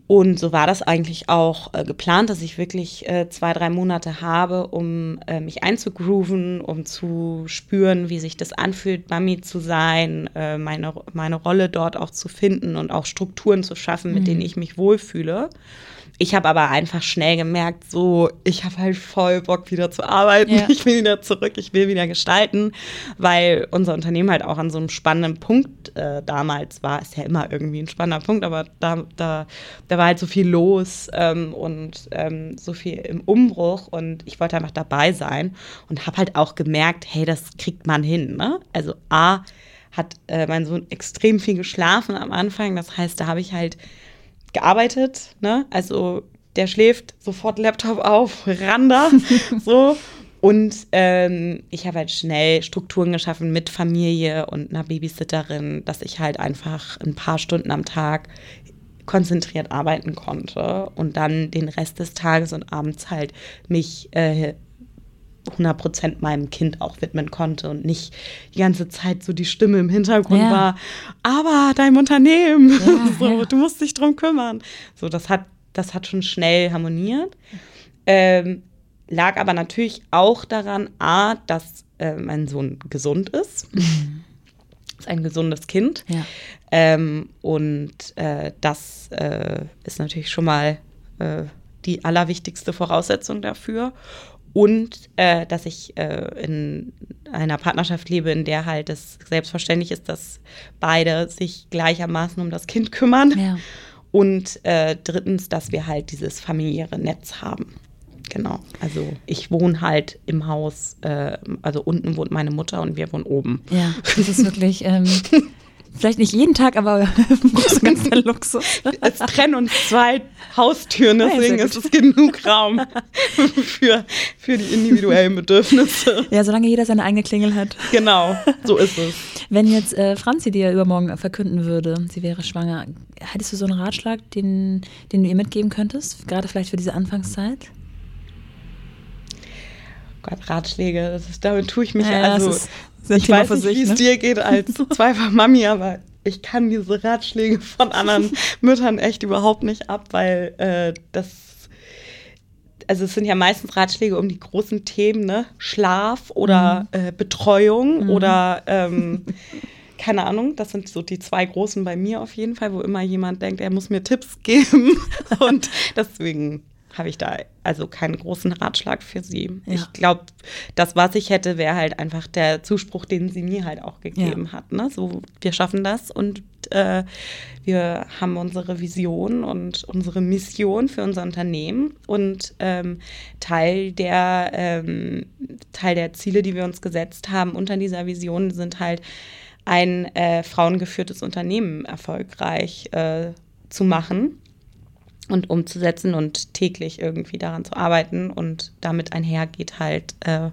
Und so war das eigentlich auch äh, geplant, dass ich wirklich äh, zwei, drei Monate habe, um äh, mich einzugrooven, um zu spüren, wie sich das anfühlt, Mami zu sein, äh, meine, meine Rolle dort auch zu finden und auch Strukturen zu schaffen, mit mhm. denen ich mich wohlfühle. Ich habe aber einfach schnell gemerkt, so, ich habe halt voll Bock wieder zu arbeiten. Ja. Ich will wieder zurück, ich will wieder gestalten, weil unser Unternehmen halt auch an so einem spannenden Punkt äh, damals war. Ist ja immer irgendwie ein spannender Punkt, aber da, da, da war halt so viel los ähm, und ähm, so viel im Umbruch und ich wollte einfach dabei sein und habe halt auch gemerkt, hey, das kriegt man hin. Ne? Also A, hat äh, mein Sohn extrem viel geschlafen am Anfang. Das heißt, da habe ich halt gearbeitet, ne? Also der schläft, sofort Laptop auf, [laughs] Randa, [laughs] so. Und ähm, ich habe halt schnell Strukturen geschaffen mit Familie und einer Babysitterin, dass ich halt einfach ein paar Stunden am Tag konzentriert arbeiten konnte und dann den Rest des Tages und abends halt mich äh, 100% meinem Kind auch widmen konnte und nicht die ganze Zeit so die Stimme im Hintergrund ja. war, aber dein Unternehmen, ja, [laughs] so, ja. du musst dich drum kümmern. So, das hat, das hat schon schnell harmoniert. Ähm, lag aber natürlich auch daran, A, dass äh, mein Sohn gesund ist. Mhm. ist ein gesundes Kind. Ähm, und äh, das äh, ist natürlich schon mal äh, die allerwichtigste Voraussetzung dafür und äh, dass ich äh, in einer Partnerschaft lebe, in der halt es selbstverständlich ist, dass beide sich gleichermaßen um das Kind kümmern. Ja. Und äh, drittens, dass wir halt dieses familiäre Netz haben. Genau. Also ich wohne halt im Haus, äh, also unten wohnt meine Mutter und wir wohnen oben. Ja, das ist wirklich. Ähm [laughs] Vielleicht nicht jeden Tag, aber [laughs] großer ganzer [laughs] Luxus. Es trennen uns zwei Haustüren, deswegen ja, ist es genug Raum [laughs] für, für die individuellen Bedürfnisse. Ja, solange jeder seine eigene Klingel hat. Genau, so ist es. Wenn jetzt äh, Franzi dir übermorgen verkünden würde, sie wäre schwanger, hättest du so einen Ratschlag, den, den du ihr mitgeben könntest, gerade vielleicht für diese Anfangszeit? Gott, Ratschläge, das ist, damit tue ich mich ja, also ich Thema weiß nicht, wie es ne? dir geht als [laughs] zweifach Mami, aber ich kann diese Ratschläge von anderen [laughs] Müttern echt überhaupt nicht ab, weil äh, das also es sind ja meistens Ratschläge um die großen Themen, ne? Schlaf oder mhm. äh, Betreuung mhm. oder ähm, [laughs] keine Ahnung, das sind so die zwei großen bei mir auf jeden Fall, wo immer jemand denkt, er muss mir Tipps geben. Und deswegen habe ich da also keinen großen Ratschlag für sie. Ja. Ich glaube, das, was ich hätte, wäre halt einfach der Zuspruch, den sie mir halt auch gegeben ja. hat. Ne? So, wir schaffen das und äh, wir haben unsere Vision und unsere Mission für unser Unternehmen und ähm, Teil der ähm, Teil der Ziele, die wir uns gesetzt haben unter dieser Vision, sind halt ein äh, frauengeführtes Unternehmen erfolgreich äh, zu machen und umzusetzen und täglich irgendwie daran zu arbeiten. Und damit einhergeht halt äh,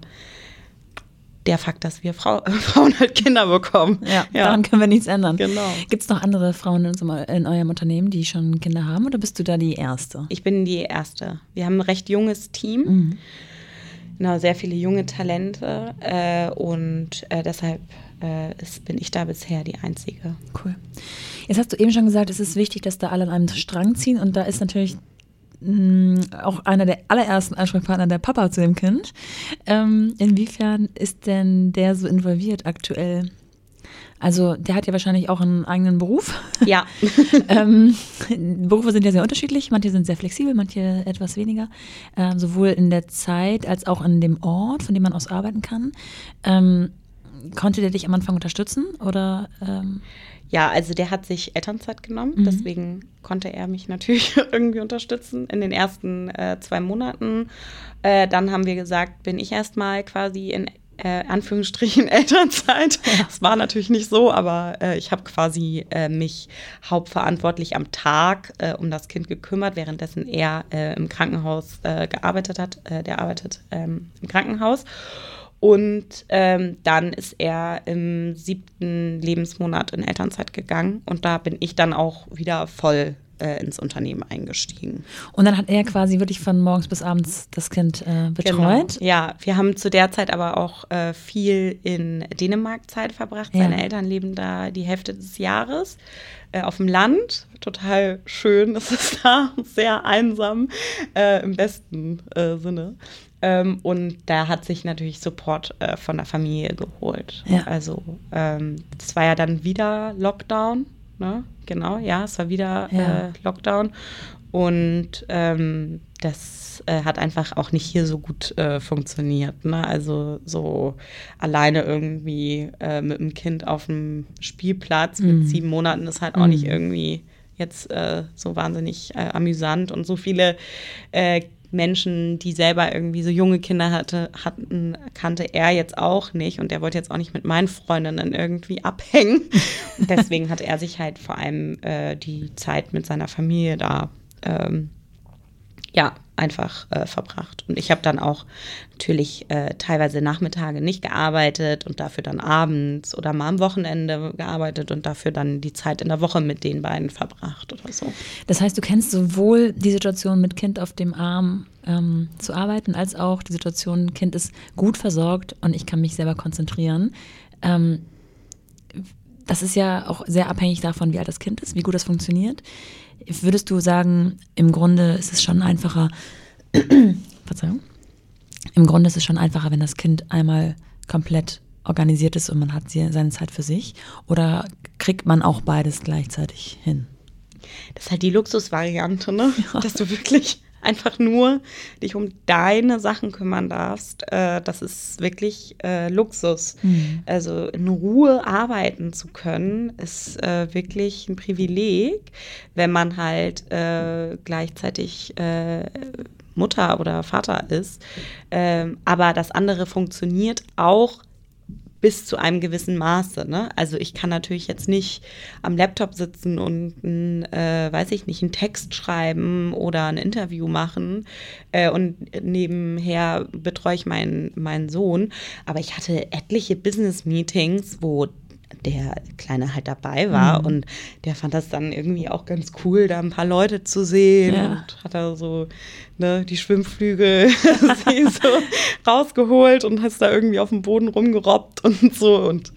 der Fakt, dass wir Frau, äh, [laughs] Frauen halt Kinder bekommen. Ja, ja, daran können wir nichts ändern. Genau. Gibt es noch andere Frauen in, in, eurem Unternehmen, die schon Kinder haben oder bist du da die Erste? Ich bin die Erste. Wir haben ein recht junges Team. Mhm. Genau, sehr viele junge Talente äh, und äh, deshalb äh, ist, bin ich da bisher die Einzige. Cool. Jetzt hast du eben schon gesagt, es ist wichtig, dass da alle an einem Strang ziehen und da ist natürlich mh, mm, auch einer der allerersten Ansprechpartner der Papa zu dem Kind. Ähm, inwiefern ist denn der so involviert aktuell? Also der hat ja wahrscheinlich auch einen eigenen Beruf. Ja. [laughs] ähm, Berufe sind ja sehr unterschiedlich. Manche sind sehr flexibel, manche etwas weniger. Ähm, sowohl in der Zeit als auch an dem Ort, von dem man aus arbeiten kann. Ähm, konnte der dich am Anfang unterstützen oder? Ähm? Ja, also der hat sich Elternzeit genommen, mhm. deswegen konnte er mich [laughs] natürlich irgendwie unterstützen in den ersten äh, zwei Monaten. Äh, dann haben wir gesagt, bin ich erstmal quasi in äh, Anführungsstrichen [laughs] Elternzeit. Das war natürlich nicht so, aber äh, ich habe quasi äh, mich hauptverantwortlich am Tag äh, um das Kind gekümmert, währenddessen er äh, im Krankenhaus äh, gearbeitet hat. der arbeitet ähm, im Krankenhaus. Und ähm, dann ist er im siebten Lebensmonat in Elternzeit gegangen und da bin ich dann auch wieder voll äh, ins Unternehmen eingestiegen. Und dann hat er quasi wirklich von morgens bis abends das Kind äh, betreut? Genau. Ja, wir haben zu der Zeit aber auch äh, viel in Dänemark Zeit verbracht. Ja. Seine Eltern leben da die Hälfte des Jahres äh, auf dem Land. Total schön [laughs] ist es da, sehr einsam äh, im besten äh, Sinne. Ähm, und da hat sich natürlich Support äh, von der Familie geholt. Ja. Also ähm, das war ja dann wieder Lockdown. Ne? Genau, ja, es war wieder ja. äh, Lockdown. Und ähm, das äh, hat einfach auch nicht hier so gut äh, funktioniert. Ne? Also so alleine irgendwie äh, mit dem Kind auf dem Spielplatz mhm. mit sieben Monaten ist halt auch mhm. nicht irgendwie jetzt äh, so wahnsinnig äh, amüsant. Und so viele äh, Menschen, die selber irgendwie so junge Kinder hatte, hatten, kannte er jetzt auch nicht und er wollte jetzt auch nicht mit meinen Freundinnen irgendwie abhängen. [laughs] deswegen hat er sich halt vor allem äh, die Zeit mit seiner Familie da ähm, ja, einfach äh, verbracht. Und ich habe dann auch natürlich äh, teilweise Nachmittage nicht gearbeitet und dafür dann abends oder mal am Wochenende gearbeitet und dafür dann die Zeit in der Woche mit den beiden verbracht oder so. Das heißt, du kennst sowohl die Situation mit Kind auf dem Arm ähm, zu arbeiten, als auch die Situation, Kind ist gut versorgt und ich kann mich selber konzentrieren. Ähm, das ist ja auch sehr abhängig davon, wie alt das Kind ist, wie gut das funktioniert. Würdest du sagen, im Grunde ist es schon einfacher, [clears throat] Verzeihung, im Grunde ist es schon einfacher, wenn das Kind einmal komplett organisiert ist und man hat seine Zeit für sich? Oder kriegt man auch beides gleichzeitig hin? Das ist halt die Luxusvariante, ne? [laughs] Ja. Dass du wirklich einfach nur dich um deine Sachen kümmern darfst, äh, das ist wirklich äh, Luxus. Mhm. Also in Ruhe arbeiten zu können, ist äh, wirklich ein Privileg, wenn man halt äh, gleichzeitig äh, Mutter oder Vater ist. Ähm, aber das andere funktioniert auch bis zu einem gewissen Maße. Ne? Also ich kann natürlich jetzt nicht am Laptop sitzen und, ein, äh, weiß ich nicht, einen Text schreiben oder ein Interview machen äh, und nebenher betreue ich meinen, meinen Sohn. Aber ich hatte etliche Business-Meetings, wo der Kleine halt dabei war mhm. und der fand das dann irgendwie auch ganz cool, da ein paar Leute zu sehen ja. und hat da so ne, die Schwimmflügel [laughs] so rausgeholt und hast da irgendwie auf dem Boden rumgerobbt und so und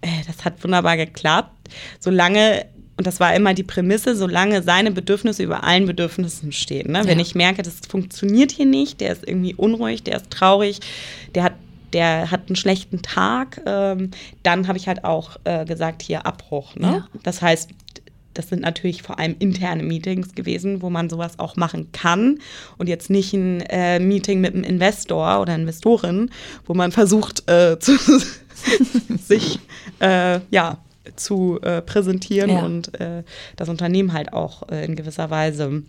äh, das hat wunderbar geklappt, solange und das war immer die Prämisse, solange seine Bedürfnisse über allen Bedürfnissen stehen. Ne? Ja. Wenn ich merke, das funktioniert hier nicht, der ist irgendwie unruhig, der ist traurig, der hat der hat einen schlechten Tag, ähm, dann habe ich halt auch äh, gesagt, hier Abbruch. Ne? Ja. Das heißt, das sind natürlich vor allem interne Meetings gewesen, wo man sowas auch machen kann und jetzt nicht ein äh, Meeting mit einem Investor oder Investorin, wo man versucht, äh, [laughs] zu, sich äh, ja, zu äh, präsentieren ja. und äh, das Unternehmen halt auch in gewisser Weise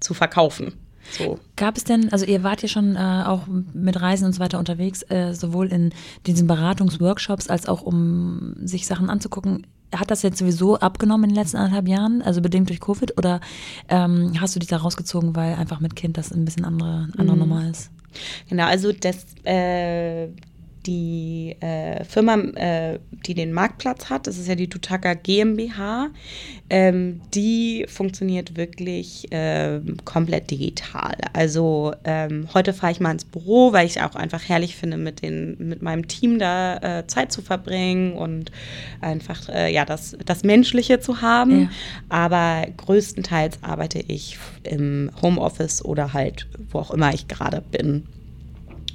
zu verkaufen. So. Gab es denn, also ihr wart ja schon äh, auch mit Reisen und so weiter unterwegs, äh, sowohl in diesen Beratungsworkshops als auch um sich Sachen anzugucken. Hat das jetzt sowieso abgenommen in den letzten anderthalb Jahren, also bedingt durch Covid, oder ähm, hast du dich da rausgezogen, weil einfach mit Kind das ein bisschen andere, andere mhm. Nummer ist? Genau, also das, äh, die äh, Firma, äh, die den Marktplatz hat, das ist ja die Tutaka GmbH, ähm, die funktioniert wirklich ähm, komplett digital. Also ähm, heute fahre ich mal ins Büro, weil ich es auch einfach herrlich finde, mit, den, mit meinem Team da äh, Zeit zu verbringen und einfach äh, ja, das, das Menschliche zu haben. Ja. Aber größtenteils arbeite ich im Homeoffice oder halt, wo auch immer ich gerade bin.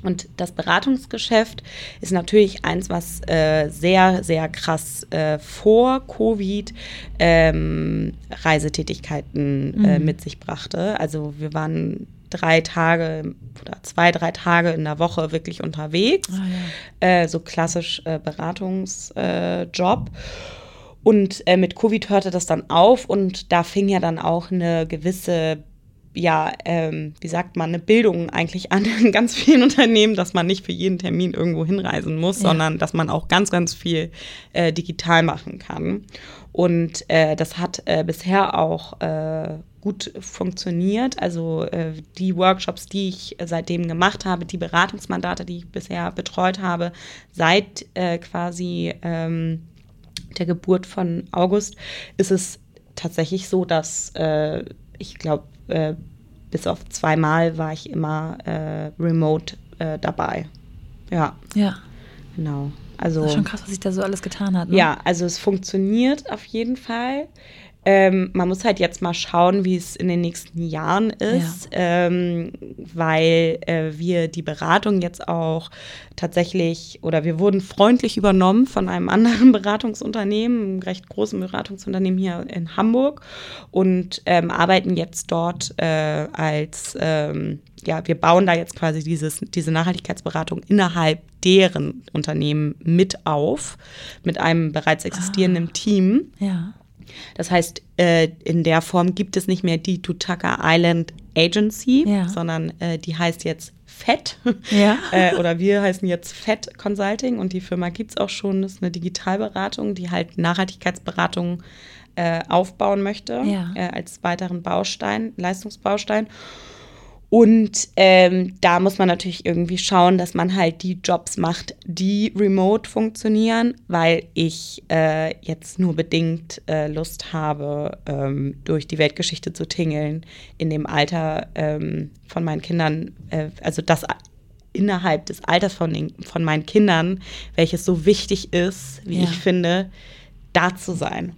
Und das Beratungsgeschäft ist natürlich eins, was äh, sehr, sehr krass äh, vor Covid ähm, Reisetätigkeiten äh, mhm. mit sich brachte. Also wir waren drei Tage oder zwei, drei Tage in der Woche wirklich unterwegs. Oh, ja. Äh, so klassisch äh, Beratungsjob. Äh, und mit Covid hörte das dann auf und da fing ja dann auch eine gewisse ja, ähm, wie sagt man, eine Bildung eigentlich an in [laughs] ganz vielen Unternehmen, dass man nicht für jeden Termin irgendwo hinreisen muss, ja. sondern dass man auch ganz, ganz viel äh, digital machen kann. Und äh, das hat äh, bisher auch äh, gut funktioniert. Also äh, die Workshops, die ich seitdem gemacht habe, die Beratungsmandate, die ich bisher betreut habe, seit äh, quasi ähm, der Geburt von August, ist es tatsächlich so, dass ich glaube, äh, bis auf zweimal war ich immer äh, remote äh, dabei. Ja. Ja. Genau. Also, das ist schon krass, was sich da so alles getan hat. Ne? Ja, also es funktioniert auf jeden Fall. Ähm, man muss halt jetzt mal schauen, wie es in den nächsten Jahren ist, ja. ähm, weil äh, wir die Beratung jetzt auch tatsächlich oder wir wurden freundlich übernommen von einem [laughs] anderen Beratungsunternehmen, einem recht großen Beratungsunternehmen hier in Hamburg und ähm, arbeiten jetzt dort äh, als ähm, ja, wir bauen da jetzt quasi dieses, diese Nachhaltigkeitsberatung innerhalb deren Unternehmen mit auf, mit einem bereits existierenden ah, Team. Ja. Das heißt, äh, in der Form gibt es nicht mehr die Tutaka Island Agency, ja. sondern äh, die heißt jetzt FED. Ja. [laughs] äh, oder wir heißen jetzt FED Consulting und die Firma gibt es auch schon. Das ist eine Digitalberatung, die halt Nachhaltigkeitsberatung äh, aufbauen möchte ja. Äh, als weiteren Baustein, Leistungsbaustein. Und ähm, da muss man natürlich irgendwie schauen, dass man halt die Jobs macht, die remote funktionieren, weil ich äh, jetzt nur bedingt äh, Lust habe, ähm, durch die Weltgeschichte zu tingeln in dem Alter ähm, von meinen Kindern, äh, also das innerhalb des Alters von, den, von meinen Kindern, welches so wichtig ist, wie ja. ich finde, da zu sein.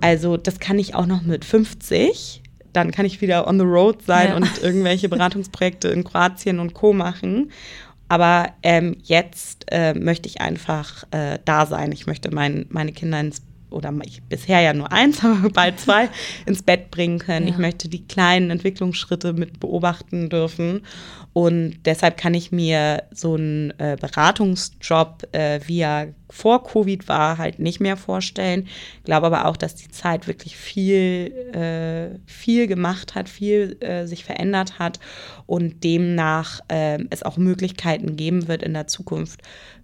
Also das kann ich auch noch mit 50 dann kann ich wieder on the road sein ja. und [laughs] irgendwelche Beratungsprojekte in Kroatien und Co. machen. Aber ähm, jetzt äh, möchte ich einfach äh, da sein. Ich möchte mein, meine Kinder ins oder ich bisher ja nur eins, [laughs] aber bald zwei ins Bett bringen können. Ja. Ich möchte die kleinen Entwicklungsschritte mit beobachten dürfen. Und deshalb kann ich mir so einen äh, Beratungsjob, äh, wie er vor Covid war, halt nicht mehr vorstellen. Glaube aber auch, dass die Zeit wirklich viel, äh, viel gemacht hat, viel äh, sich verändert hat und demnach äh, es auch Möglichkeiten geben wird in der Zukunft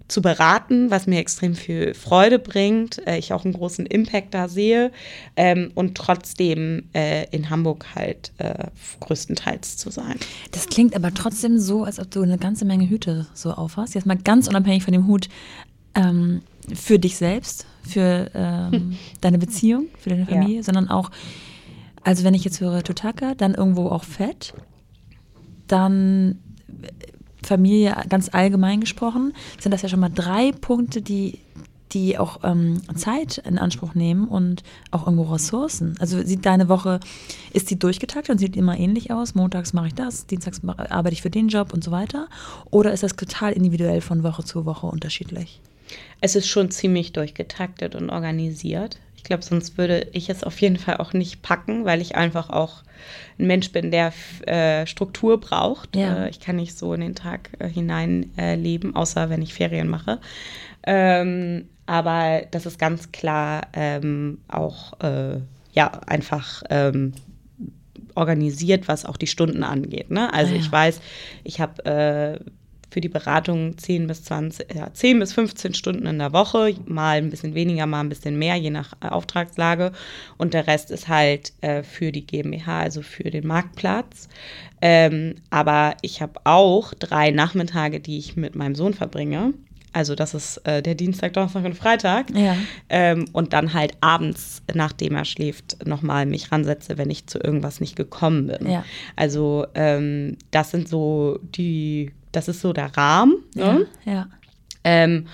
zu beraten, was mir extrem viel Freude bringt, äh, ich auch einen großen Impact da sehe ähm, und trotzdem äh, in Hamburg halt äh, größtenteils zu sein. Das klingt aber trotzdem so, als ob du eine ganze Menge Hüte so aufhast. Jetzt mal ganz unabhängig von dem Hut ähm, für dich selbst, für ähm, hm. [laughs] deine Beziehung, für deine Familie, ja. sondern auch, also wenn ich jetzt höre Tutaka, dann irgendwo auch Fett, dann Familie ganz allgemein gesprochen, sind das ja schon mal drei Punkte, die, die auch ähm, Zeit in Anspruch nehmen und auch irgendwo Ressourcen. Also sieht deine Woche, ist die durchgetaktet und sieht immer ähnlich aus? Montags mache ich das, dienstags arbeite ich für den Job und so weiter? Oder ist das total individuell von Woche zu Woche unterschiedlich? Es ist schon ziemlich durchgetaktet und organisiert. Ich glaube, sonst würde ich es auf jeden Fall auch nicht packen, weil ich einfach auch ein Mensch bin, der äh, Struktur braucht. Ja. Äh, ich kann nicht so in den Tag äh, hinein äh, leben, außer wenn ich Ferien mache. Ähm, aber das ist ganz klar ähm, auch äh, ja einfach ähm, organisiert, was auch die Stunden angeht. Ne? Also ah, ja. ich weiß, ich habe äh, für die Beratung 10 bis 20, ja, 10 bis 15 Stunden in der Woche, mal ein bisschen weniger, mal ein bisschen mehr, je nach äh, Auftragslage. Und der Rest ist halt äh, für die GmbH, also für den Marktplatz. Ähm, aber ich habe auch drei Nachmittage, die ich mit meinem Sohn verbringe. Also das ist äh, der Dienstag, Donnerstag und Freitag. Ja. Ähm, und dann halt abends, nachdem er schläft, nochmal mich ransetze, wenn ich zu irgendwas nicht gekommen bin. Ja. Also ähm, das sind so die das ist so der Rahmen. Ne? Ja. ja. Ähm,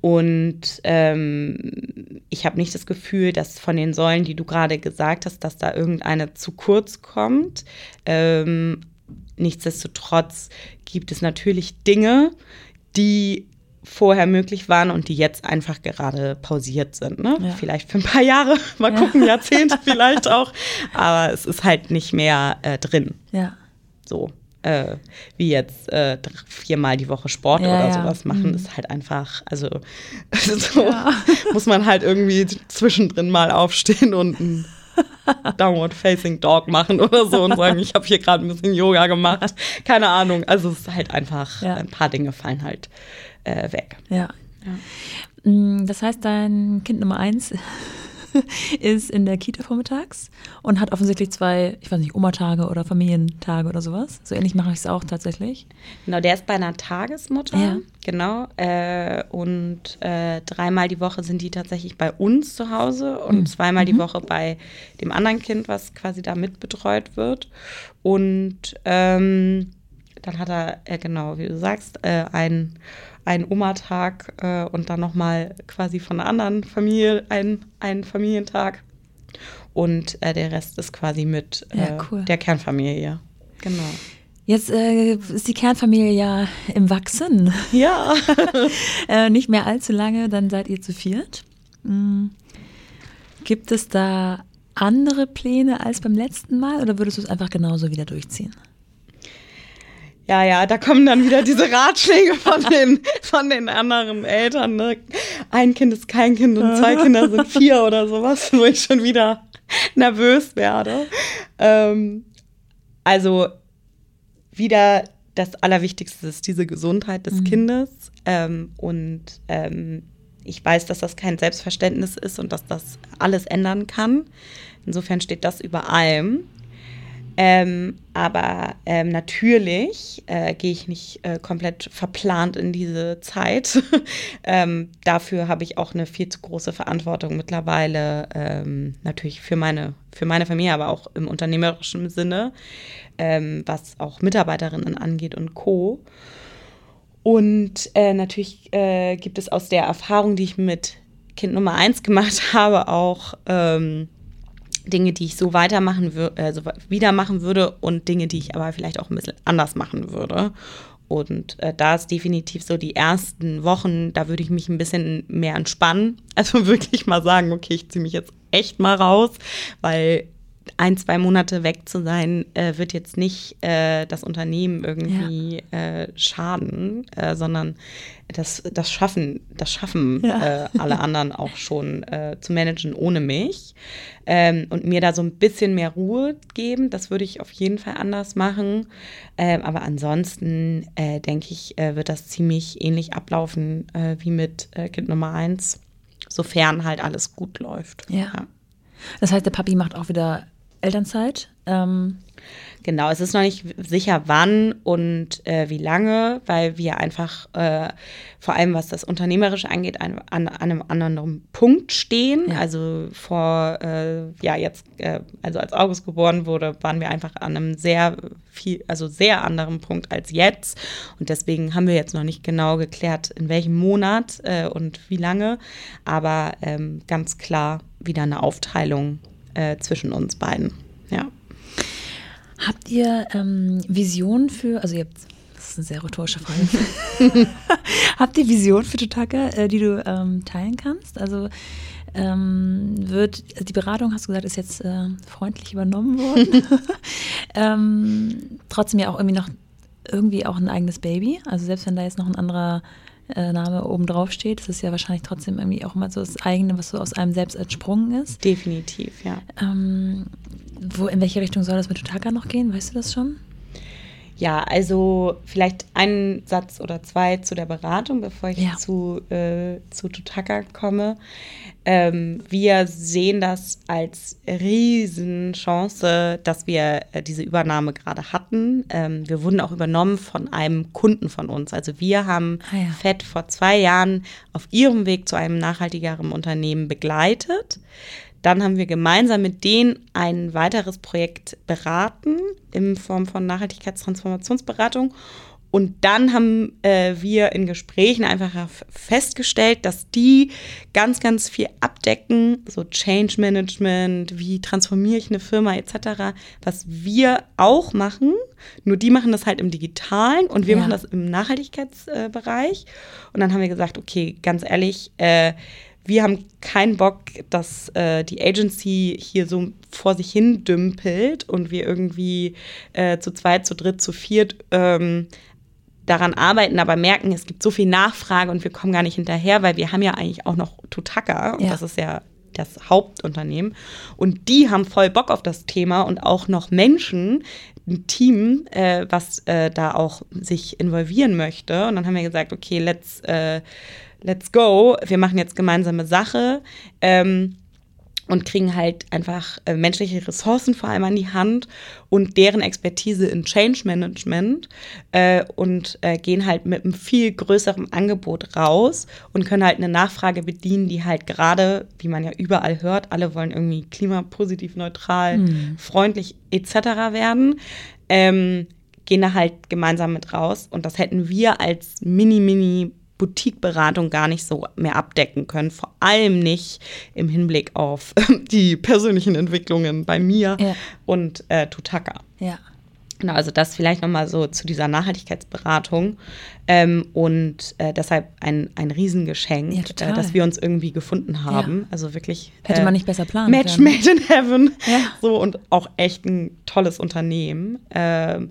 und ähm, ich habe nicht das Gefühl, dass von den Säulen, die du gerade gesagt hast, dass da irgendeine zu kurz kommt. Ähm, nichtsdestotrotz gibt es natürlich Dinge, die vorher möglich waren und die jetzt einfach gerade pausiert sind. Ne? Ja. Vielleicht für ein paar Jahre, [laughs] mal ja. gucken, Jahrzehnte vielleicht auch. Aber es ist halt nicht mehr äh, drin. Ja. So äh, wie jetzt äh, viermal die Woche Sport ja, oder sowas machen, mhm. ist halt einfach, also [laughs] so ja. [laughs] muss man halt irgendwie zwischendrin mal aufstehen und ein [laughs] Downward Facing Dog machen oder so und sagen, ich habe hier gerade ein bisschen Yoga gemacht. Keine Ahnung. Also es ist halt einfach, ja. ein paar Dinge fallen halt äh, weg. Ja. Mm, das heißt, dein Kind Nummer eins [laughs] ist in der Kita vormittags und hat offensichtlich zwei, ich weiß nicht, Oma-Tage oder Familientage oder sowas. So ähnlich mache ich es auch tatsächlich. Genau, der ist bei einer Tagesmutter. Ja. Genau. Äh, und äh, dreimal die Woche sind die tatsächlich bei uns zu Hause und Mhm. zweimal die Mhm. Woche bei dem anderen Kind, was quasi da mitbetreut wird. Und ähm, dann hat er, äh, genau, wie du sagst, äh, einen, einen Oma-Tag äh, und dann nochmal quasi von einer anderen Familie einen, einen Familientag. Und äh, der Rest ist quasi mit äh, Ja, cool. der Kernfamilie. Genau. Jetzt äh, ist die Kernfamilie ja im Wachsen. Ja. [laughs] äh, nicht mehr allzu lange, dann seid ihr zu viert. Mm. Gibt es da andere Pläne als beim letzten Mal oder würdest du es einfach genauso wieder durchziehen? Ja, ja, da kommen dann wieder diese Ratschläge von den, von den anderen Eltern. Ne? Ein Kind ist kein Kind und zwei Kinder sind vier oder sowas, [laughs] wo ich schon wieder nervös werde. Ähm, also wieder das Allerwichtigste ist diese Gesundheit des Mhm. Kindes. Ähm, und ähm, ich weiß, dass das kein Selbstverständnis ist und dass das alles ändern kann. Insofern steht das über allem. Ähm, aber ähm, natürlich äh, gehe ich nicht äh, komplett verplant in diese Zeit. [laughs] ähm, dafür habe ich auch eine viel zu große Verantwortung mittlerweile, ähm, natürlich für meine, für meine Familie, aber auch im unternehmerischen Sinne, ähm, was auch Mitarbeiterinnen angeht und Co. Und äh, natürlich äh, gibt es aus der Erfahrung, die ich mit Kind Nummer eins gemacht [laughs] habe, auch ähm, Dinge, die ich so weitermachen würde, äh, so wieder machen würde und Dinge, die ich aber vielleicht auch ein bisschen anders machen würde. Und äh, da ist definitiv so die ersten Wochen, da würde ich mich ein bisschen mehr entspannen. [laughs] Also wirklich mal sagen, okay, ich ziehe mich jetzt echt mal raus, weil ein, zwei Monate weg zu sein, äh, wird jetzt nicht äh, das Unternehmen irgendwie äh, schaden, äh, sondern das, das schaffen, das schaffen Ja. äh, alle anderen auch schon äh, zu managen ohne mich. Ähm, und mir da so ein bisschen mehr Ruhe geben, das würde ich auf jeden Fall anders machen. Ähm, aber ansonsten denke ich, wird das ziemlich ähnlich ablaufen wie mit Kind Nummer eins, sofern halt alles gut läuft. Ja. Das heißt, der Papi macht auch wieder Elternzeit. Ähm, Genau, es ist noch nicht sicher, wann und äh, wie lange, weil wir einfach äh, vor allem, was das Unternehmerische angeht, an, an, einem anderen Punkt stehen. Ja. Also vor, äh, ja, jetzt, äh, also als August geboren wurde, waren wir einfach an einem sehr viel, also sehr anderen Punkt als jetzt. Und deswegen haben wir jetzt noch nicht genau geklärt, in welchem Monat äh, und wie lange. Aber ähm, ganz klar wieder eine Aufteilung äh, zwischen uns beiden. Ja. habt ihr ähm, Visionen für, also ihr habt, das ist eine sehr rhetorische Frage. [laughs] [laughs] habt ihr Visionen für Tutaka, äh, die du ähm, teilen kannst? Also ähm, wird, die Beratung, hast du gesagt, ist jetzt äh, freundlich übernommen worden. [laughs] ähm, trotzdem ja auch irgendwie noch irgendwie auch ein eigenes Baby. Also selbst wenn da jetzt noch ein anderer äh, Name oben drauf steht, ist es ja wahrscheinlich trotzdem irgendwie auch mal so das eigene, was so aus einem selbst entsprungen ist. Definitiv, ja. Ähm, wo, in welche Richtung soll das mit Tutaka noch gehen? Weißt du das schon? Ja, also vielleicht einen Satz oder zwei zu der Beratung, bevor ich Ja. zu, äh, zu Tutaka komme. Ähm, wir sehen das als Riesenchance, dass wir äh, diese Übernahme gerade hatten. Ähm, wir wurden auch übernommen von einem Kunden von uns. Also wir haben Ah ja. FED vor zwei Jahren auf ihrem Weg zu einem nachhaltigeren Unternehmen begleitet. Dann haben wir gemeinsam mit denen ein weiteres Projekt beraten in Form von Nachhaltigkeitstransformationsberatung. Und dann haben äh, wir in Gesprächen einfach festgestellt, dass die ganz, ganz viel abdecken, so Change Management, wie transformiere ich eine Firma etc., was wir auch machen. Nur die machen das halt im Digitalen und wir Ja. machen das im Nachhaltigkeitsbereich. Und dann haben wir gesagt, okay, ganz ehrlich, äh, wir haben keinen Bock, dass äh, die Agency hier so vor sich hin dümpelt und wir irgendwie äh, zu zweit, zu dritt, zu viert ähm, daran arbeiten, aber merken, es gibt so viel Nachfrage und wir kommen gar nicht hinterher, weil wir haben ja eigentlich auch noch Tutaka und Ja. das ist ja das Hauptunternehmen und die haben voll Bock auf das Thema und auch noch Menschen, ein Team, äh, was äh, da auch sich involvieren möchte und dann haben wir gesagt, okay, let's äh, let's go, wir machen jetzt gemeinsame Sache. Ähm, und kriegen halt einfach äh, menschliche Ressourcen vor allem an die Hand und deren Expertise in Change Management äh, und äh, gehen halt mit einem viel größeren Angebot raus und können halt eine Nachfrage bedienen, die halt gerade, wie man ja überall hört, alle wollen irgendwie klimapositiv, neutral, mhm. freundlich etc. werden. Ähm, gehen da halt gemeinsam mit raus und das hätten wir als mini-mini Boutique-Beratung gar nicht so mehr abdecken können. Vor allem nicht im Hinblick auf [laughs] die persönlichen Entwicklungen bei mir ja. und äh, Tutaka. Ja. Genau, also das vielleicht nochmal so zu dieser Nachhaltigkeitsberatung ähm, und äh, deshalb ein, ein Riesengeschenk, ja, äh, dass wir uns irgendwie gefunden haben. Ja. Also wirklich. Hätte man äh, nicht besser planen Match können. made in heaven. Ja. So und auch echt ein tolles Unternehmen. Ähm,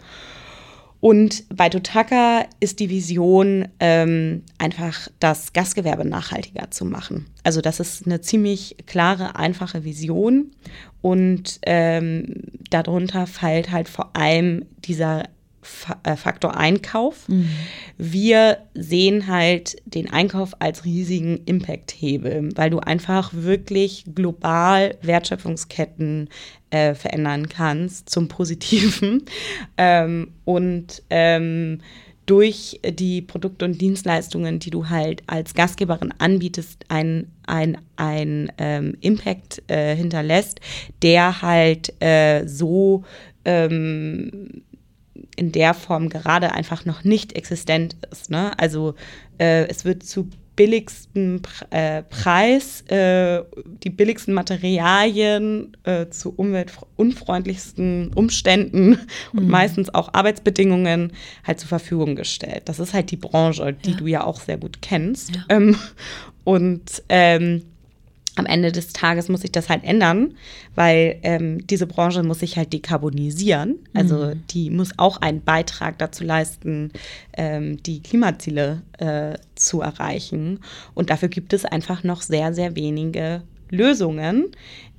und bei Totaka ist die Vision ähm, einfach, das Gastgewerbe nachhaltiger zu machen. Also das ist eine ziemlich klare, einfache Vision. Und ähm, darunter fällt halt vor allem dieser Faktor Einkauf. Mhm. Wir sehen halt den Einkauf als riesigen Impact-Hebel, weil du einfach wirklich global Wertschöpfungsketten äh, verändern kannst zum Positiven. [laughs] Ähm, und ähm, durch die Produkte und Dienstleistungen, die du halt als Gastgeberin anbietest, ein, ein, ein ähm, Impact äh, hinterlässt, der halt äh, so ähm, in der Form gerade einfach noch nicht existent ist. Ne? Also äh, es wird zu billigsten äh, Preis, äh, die billigsten Materialien äh, zu umweltunfreundlichsten Umständen mhm. und meistens auch Arbeitsbedingungen halt zur Verfügung gestellt. Das ist halt die Branche, die ja. du ja auch sehr gut kennst. Ja. Ähm, und ähm, am Ende des Tages muss sich das halt ändern, weil ähm, diese Branche muss sich halt dekarbonisieren. Also mhm. die muss auch einen Beitrag dazu leisten, ähm, die Klimaziele äh, zu erreichen. Und dafür gibt es einfach noch sehr, sehr wenige Lösungen,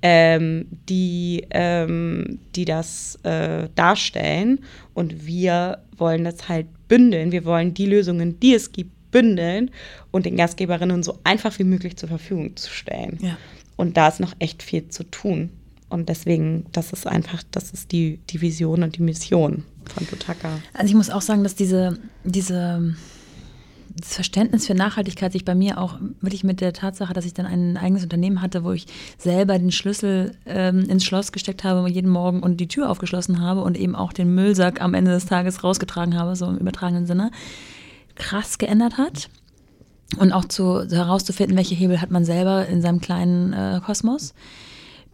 ähm, die, ähm, die das äh, darstellen. Und wir wollen das halt bündeln. Wir wollen die Lösungen, die es gibt, bündeln und den Gastgeberinnen so einfach wie möglich zur Verfügung zu stellen. Ja. Und da ist noch echt viel zu tun. Und deswegen, das ist einfach, das ist die, die Vision und die Mission von Tutaka. Also ich muss auch sagen, dass diese, diese das Verständnis für Nachhaltigkeit sich bei mir auch wirklich mit der Tatsache, dass ich dann ein eigenes Unternehmen hatte, wo ich selber den Schlüssel ähm, ins Schloss gesteckt habe jeden Morgen und die Tür aufgeschlossen habe und eben auch den Müllsack am Ende des Tages rausgetragen habe, so im übertragenen Sinne krass geändert hat. Und auch zu, herauszufinden, welche Hebel hat man selber in seinem kleinen äh, Kosmos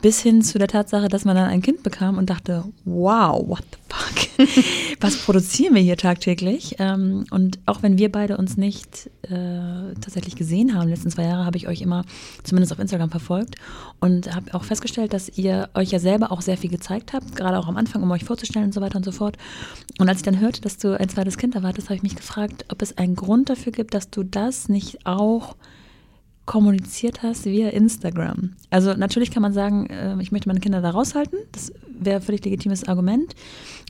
bis hin zu der Tatsache, dass man dann ein Kind bekam und dachte, wow, what the fuck? [laughs] Was produzieren wir hier tagtäglich? Ähm, und auch wenn wir beide uns nicht äh, tatsächlich gesehen haben, letzten zwei Jahre habe ich euch immer zumindest auf Instagram verfolgt und habe auch festgestellt, dass ihr euch ja selber auch sehr viel gezeigt habt, gerade auch am Anfang, um euch vorzustellen und so weiter und so fort. Und als ich dann hörte, dass du ein zweites Kind erwartest, habe ich mich gefragt, ob es einen Grund dafür gibt, dass du das nicht auch kommuniziert hast via Instagram. Also natürlich kann man sagen, äh, ich möchte meine Kinder da raushalten. Das wäre ein völlig legitimes Argument.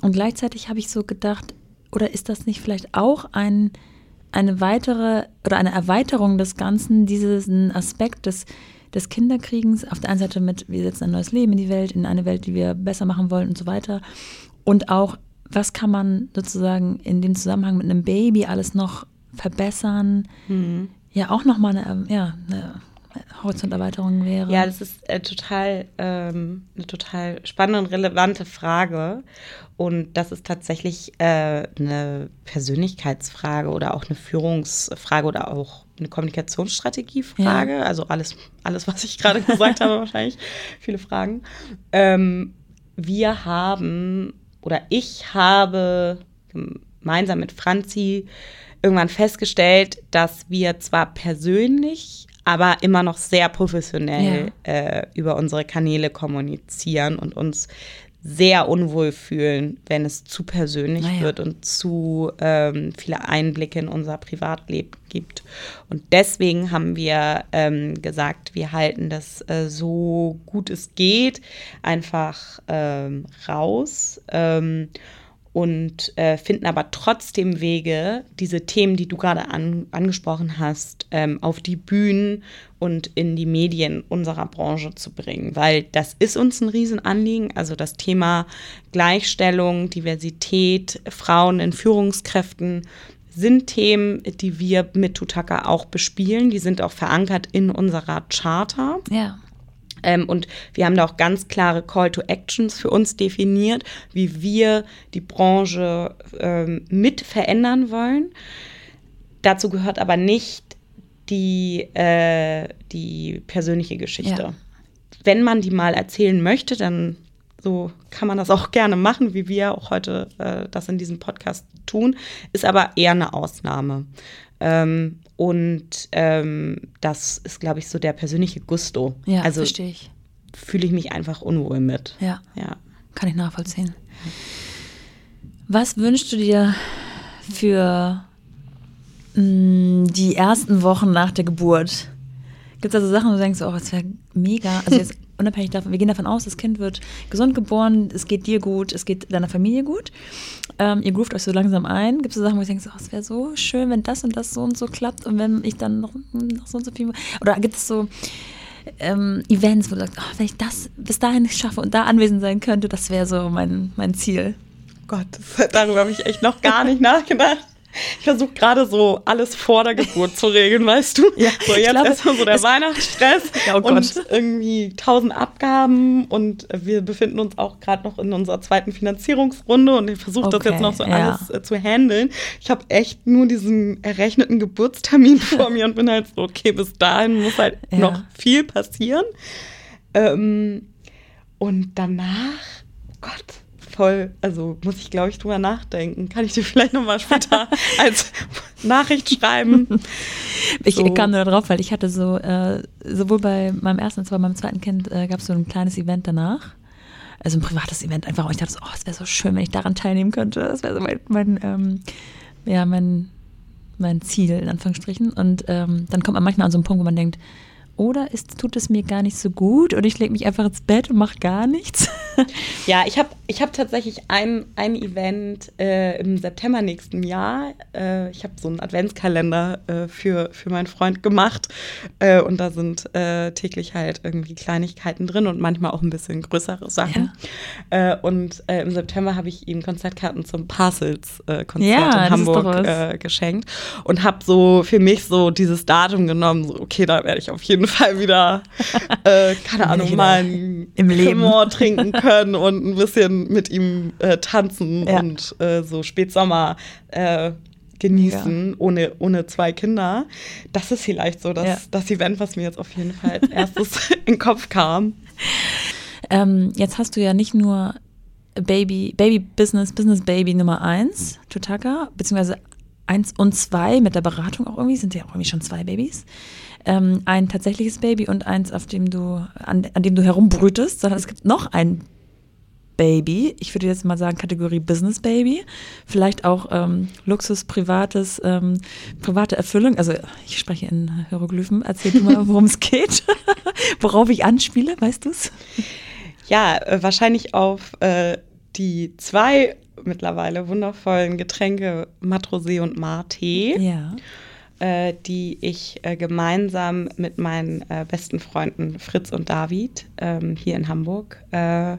Und gleichzeitig habe ich so gedacht, oder ist das nicht vielleicht auch ein, eine weitere oder eine Erweiterung des Ganzen, diesen Aspekt des, des Kinderkriegens, auf der einen Seite mit, wir setzen ein neues Leben in die Welt, in eine Welt, die wir besser machen wollen und so weiter. Und auch, was kann man sozusagen in dem Zusammenhang mit einem Baby alles noch verbessern? Mhm ja auch nochmal eine, ähm, ja, eine Horizonterweiterung wäre. Ja, das ist äh, total ähm, eine total spannende und relevante Frage. Und das ist tatsächlich äh, eine Persönlichkeitsfrage oder auch eine Führungsfrage oder auch eine Kommunikationsstrategiefrage. Ja. Also alles, alles, was ich gerade gesagt habe, [laughs] wahrscheinlich. Viele Fragen. Ähm, wir haben oder ich habe gemeinsam mit Franzi irgendwann festgestellt, dass wir zwar persönlich, aber immer noch sehr professionell ja. äh, über unsere Kanäle kommunizieren und uns sehr unwohl fühlen, wenn es zu persönlich naja. wird und zu ähm, viele Einblicke in unser Privatleben gibt. Und deswegen haben wir ähm, gesagt, wir halten das äh, so gut es geht einfach ähm, raus. Und äh, finden aber trotzdem Wege, diese Themen, die du gerade an, angesprochen hast, ähm, auf die Bühnen und in die Medien unserer Branche zu bringen, weil das ist uns ein Riesenanliegen. Also das Thema Gleichstellung, Diversität, Frauen in Führungskräften sind Themen, die wir mit Tutaka auch bespielen. Die sind auch verankert in unserer Charter. Ja. Ähm, und wir haben da auch ganz klare Call to Actions für uns definiert, wie wir die Branche ähm, mit verändern wollen. Dazu gehört aber nicht die, äh, die persönliche Geschichte. Ja. Wenn man die mal erzählen möchte, dann so kann man das auch gerne machen, wie wir auch heute äh, das in diesem Podcast tun, ist aber eher eine Ausnahme. Ähm, und ähm, das ist, glaube ich, so der persönliche Gusto. Ja, also verstehe ich. fühle ich mich einfach unwohl mit. Ja, Ja. kann ich nachvollziehen. Was wünschst du dir für mh, die ersten Wochen nach der Geburt? Gibt es also Sachen, wo du denkst, oh, das wäre mega. Also jetzt [laughs] unabhängig davon, wir gehen davon aus, das Kind wird gesund geboren, es geht dir gut, es geht deiner Familie gut. Ähm, ihr groovt euch so langsam ein. Gibt es so Sachen, wo du denkst, oh, es wäre so schön, wenn das und das so und so klappt und wenn ich dann noch, noch so und so viel. Oder gibt es so ähm, Events, wo du sagst, oh, wenn ich das bis dahin schaffe und da anwesend sein könnte, das wäre so mein, mein Ziel. Gott, darüber habe ich echt noch gar nicht nachgedacht. Ich versuche gerade so alles vor der Geburt zu regeln, weißt du? [laughs] Ja, so jetzt glaube, erstmal so der es- Weihnachtsstress [laughs] Ja, oh und irgendwie tausend Abgaben und wir befinden uns auch gerade noch in unserer zweiten Finanzierungsrunde und ich versuche das Okay, jetzt noch so ja. alles äh, zu handeln. Ich habe echt nur diesen errechneten Geburtstermin [laughs] vor mir und bin halt so, okay, bis dahin muss halt Ja. noch viel passieren. Ähm, und danach, Gott, voll, also muss ich, glaube ich, drüber nachdenken. Kann ich dir vielleicht nochmal später [laughs] als Nachricht schreiben? Ich So. kam nur drauf, weil ich hatte so, äh, sowohl bei meinem ersten als auch bei meinem zweiten Kind äh, gab es so ein kleines Event danach. Also ein privates Event einfach. Und ich dachte so, oh, es wäre so schön, wenn ich daran teilnehmen könnte. Das wäre so mein, mein ähm, ja, mein, mein Ziel, in Anführungsstrichen. Und ähm, dann kommt man manchmal an so einen Punkt, wo man denkt, oder ist, tut es mir gar nicht so gut oder ich lege mich einfach ins Bett und mache gar nichts. [laughs] Ja, ich habe ich hab tatsächlich ein, ein Event äh, im September nächsten Jahr. Äh, ich habe so einen Adventskalender äh, für, für meinen Freund gemacht äh, und da sind äh, täglich halt irgendwie Kleinigkeiten drin und manchmal auch ein bisschen größere Sachen. Äh, und im September habe ich ihm Konzertkarten zum Parcels-Konzert Ja, in Hamburg geschenkt und habe so für mich so dieses Datum genommen, so okay, da werde ich auf jeden Fall wieder, äh, keine Ahnung, wieder mal ein im Leben. Trinken können und ein bisschen mit ihm äh, tanzen Ja. und äh, so Spätsommer äh, genießen, ohne, ohne zwei Kinder. Das ist vielleicht so das, Ja. das Event, was mir jetzt auf jeden Fall als erstes [laughs] in den Kopf kam. Ähm, jetzt hast du ja nicht nur Baby, Baby Business, Business Baby Nummer eins, Tutaka, beziehungsweise eins und zwei mit der Beratung auch irgendwie, sind ja auch irgendwie schon zwei Babys. Ähm, ein tatsächliches Baby und eins, auf dem du, an, an dem du herumbrütest, sondern es gibt noch ein Baby. Ich würde jetzt mal sagen, Kategorie Business Baby. Vielleicht auch ähm, Luxus, privates, ähm, private Erfüllung. Also ich spreche in Hieroglyphen. Erzähl du mal, [laughs] worum es geht. [laughs] Worauf ich anspiele, weißt du es? Ja, äh, wahrscheinlich auf äh, die zwei mittlerweile wundervollen Getränke Matrosé und Mate. Ja. Äh, die ich äh, gemeinsam mit meinen äh, besten Freunden Fritz und David ähm, hier in Hamburg äh,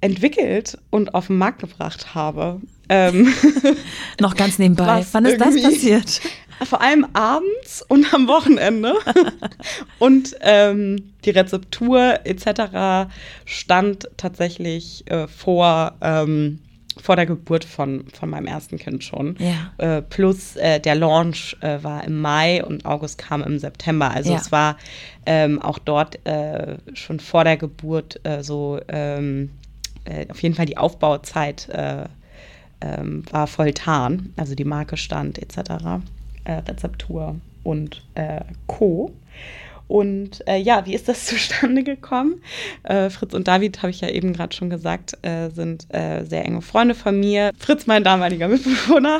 entwickelt und auf den Markt gebracht habe. Ähm, [laughs] Noch ganz nebenbei. Wann ist das passiert? [laughs] vor allem abends und am Wochenende. [laughs] und ähm, die Rezeptur etc. stand tatsächlich äh, vor, ähm, vor der Geburt von, von meinem ersten Kind schon. Ja. Äh, plus äh, der Launch äh, war im Mai und August kam im September. Also Ja. es war ähm, auch dort äh, schon vor der Geburt äh, so ähm, äh, auf jeden Fall die Aufbauzeit äh, ähm, war voll tarn. Also die Marke stand etc. Rezeptur und Co. Und äh, ja, wie ist das [laughs] zustande gekommen? Äh, Fritz und David, habe ich ja eben gerade schon gesagt, äh, sind äh, sehr enge Freunde von mir. Fritz, mein damaliger Mitbewohner.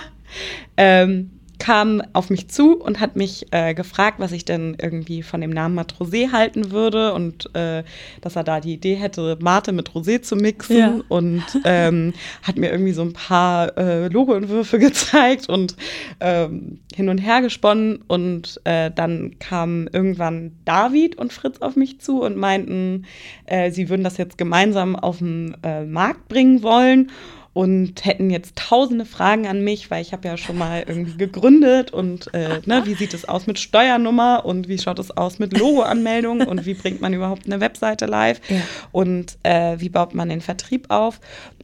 Ähm, kam auf mich zu und hat mich äh, gefragt, was ich denn irgendwie von dem Namen Matrosé halten würde und äh, dass er da die Idee hätte, Mate mit Rosé zu mixen ja. und ähm, hat mir irgendwie so ein paar äh, Logoentwürfe [laughs] gezeigt und ähm, hin und her gesponnen und äh, dann kamen irgendwann David und Fritz auf mich zu und meinten, äh, sie würden das jetzt gemeinsam auf den äh, Markt bringen wollen und hätten jetzt tausende Fragen an mich, weil ich habe ja schon mal irgendwie gegründet und äh, ne, wie sieht es aus mit Steuernummer und wie schaut es aus mit Logoanmeldung [laughs] und wie bringt man überhaupt eine Webseite live ja. und äh, wie baut man den Vertrieb auf.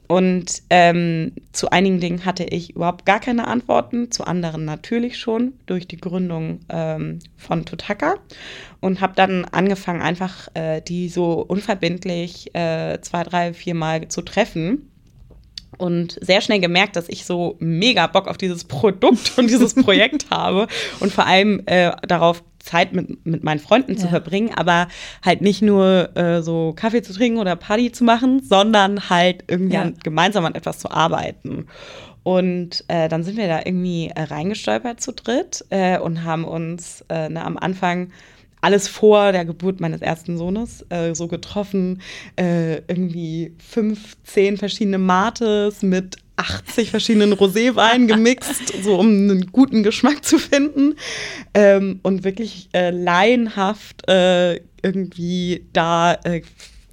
Und ähm, zu einigen Dingen hatte ich überhaupt gar keine Antworten, zu anderen natürlich schon durch die Gründung ähm, von Tutaka und habe dann angefangen, einfach äh, die so unverbindlich äh, zwei, drei, vier Mal zu treffen und sehr schnell gemerkt, dass ich so mega Bock auf dieses Produkt und dieses [laughs] Projekt habe und vor allem äh, darauf Zeit mit, mit meinen Freunden ja. zu verbringen, aber halt nicht nur äh, so Kaffee zu trinken oder Party zu machen, sondern halt irgendwie ja. an, gemeinsam an etwas zu arbeiten. Und äh, dann sind wir da irgendwie äh, reingestolpert zu dritt äh, und haben uns äh, ne, am Anfang alles vor der Geburt meines ersten Sohnes äh, so getroffen. Äh, irgendwie fünf, zehn verschiedene Mates mit 80 verschiedenen Roséweinen [laughs] gemixt, so um einen guten Geschmack zu finden. Ähm, und wirklich äh, laienhaft äh, irgendwie da äh,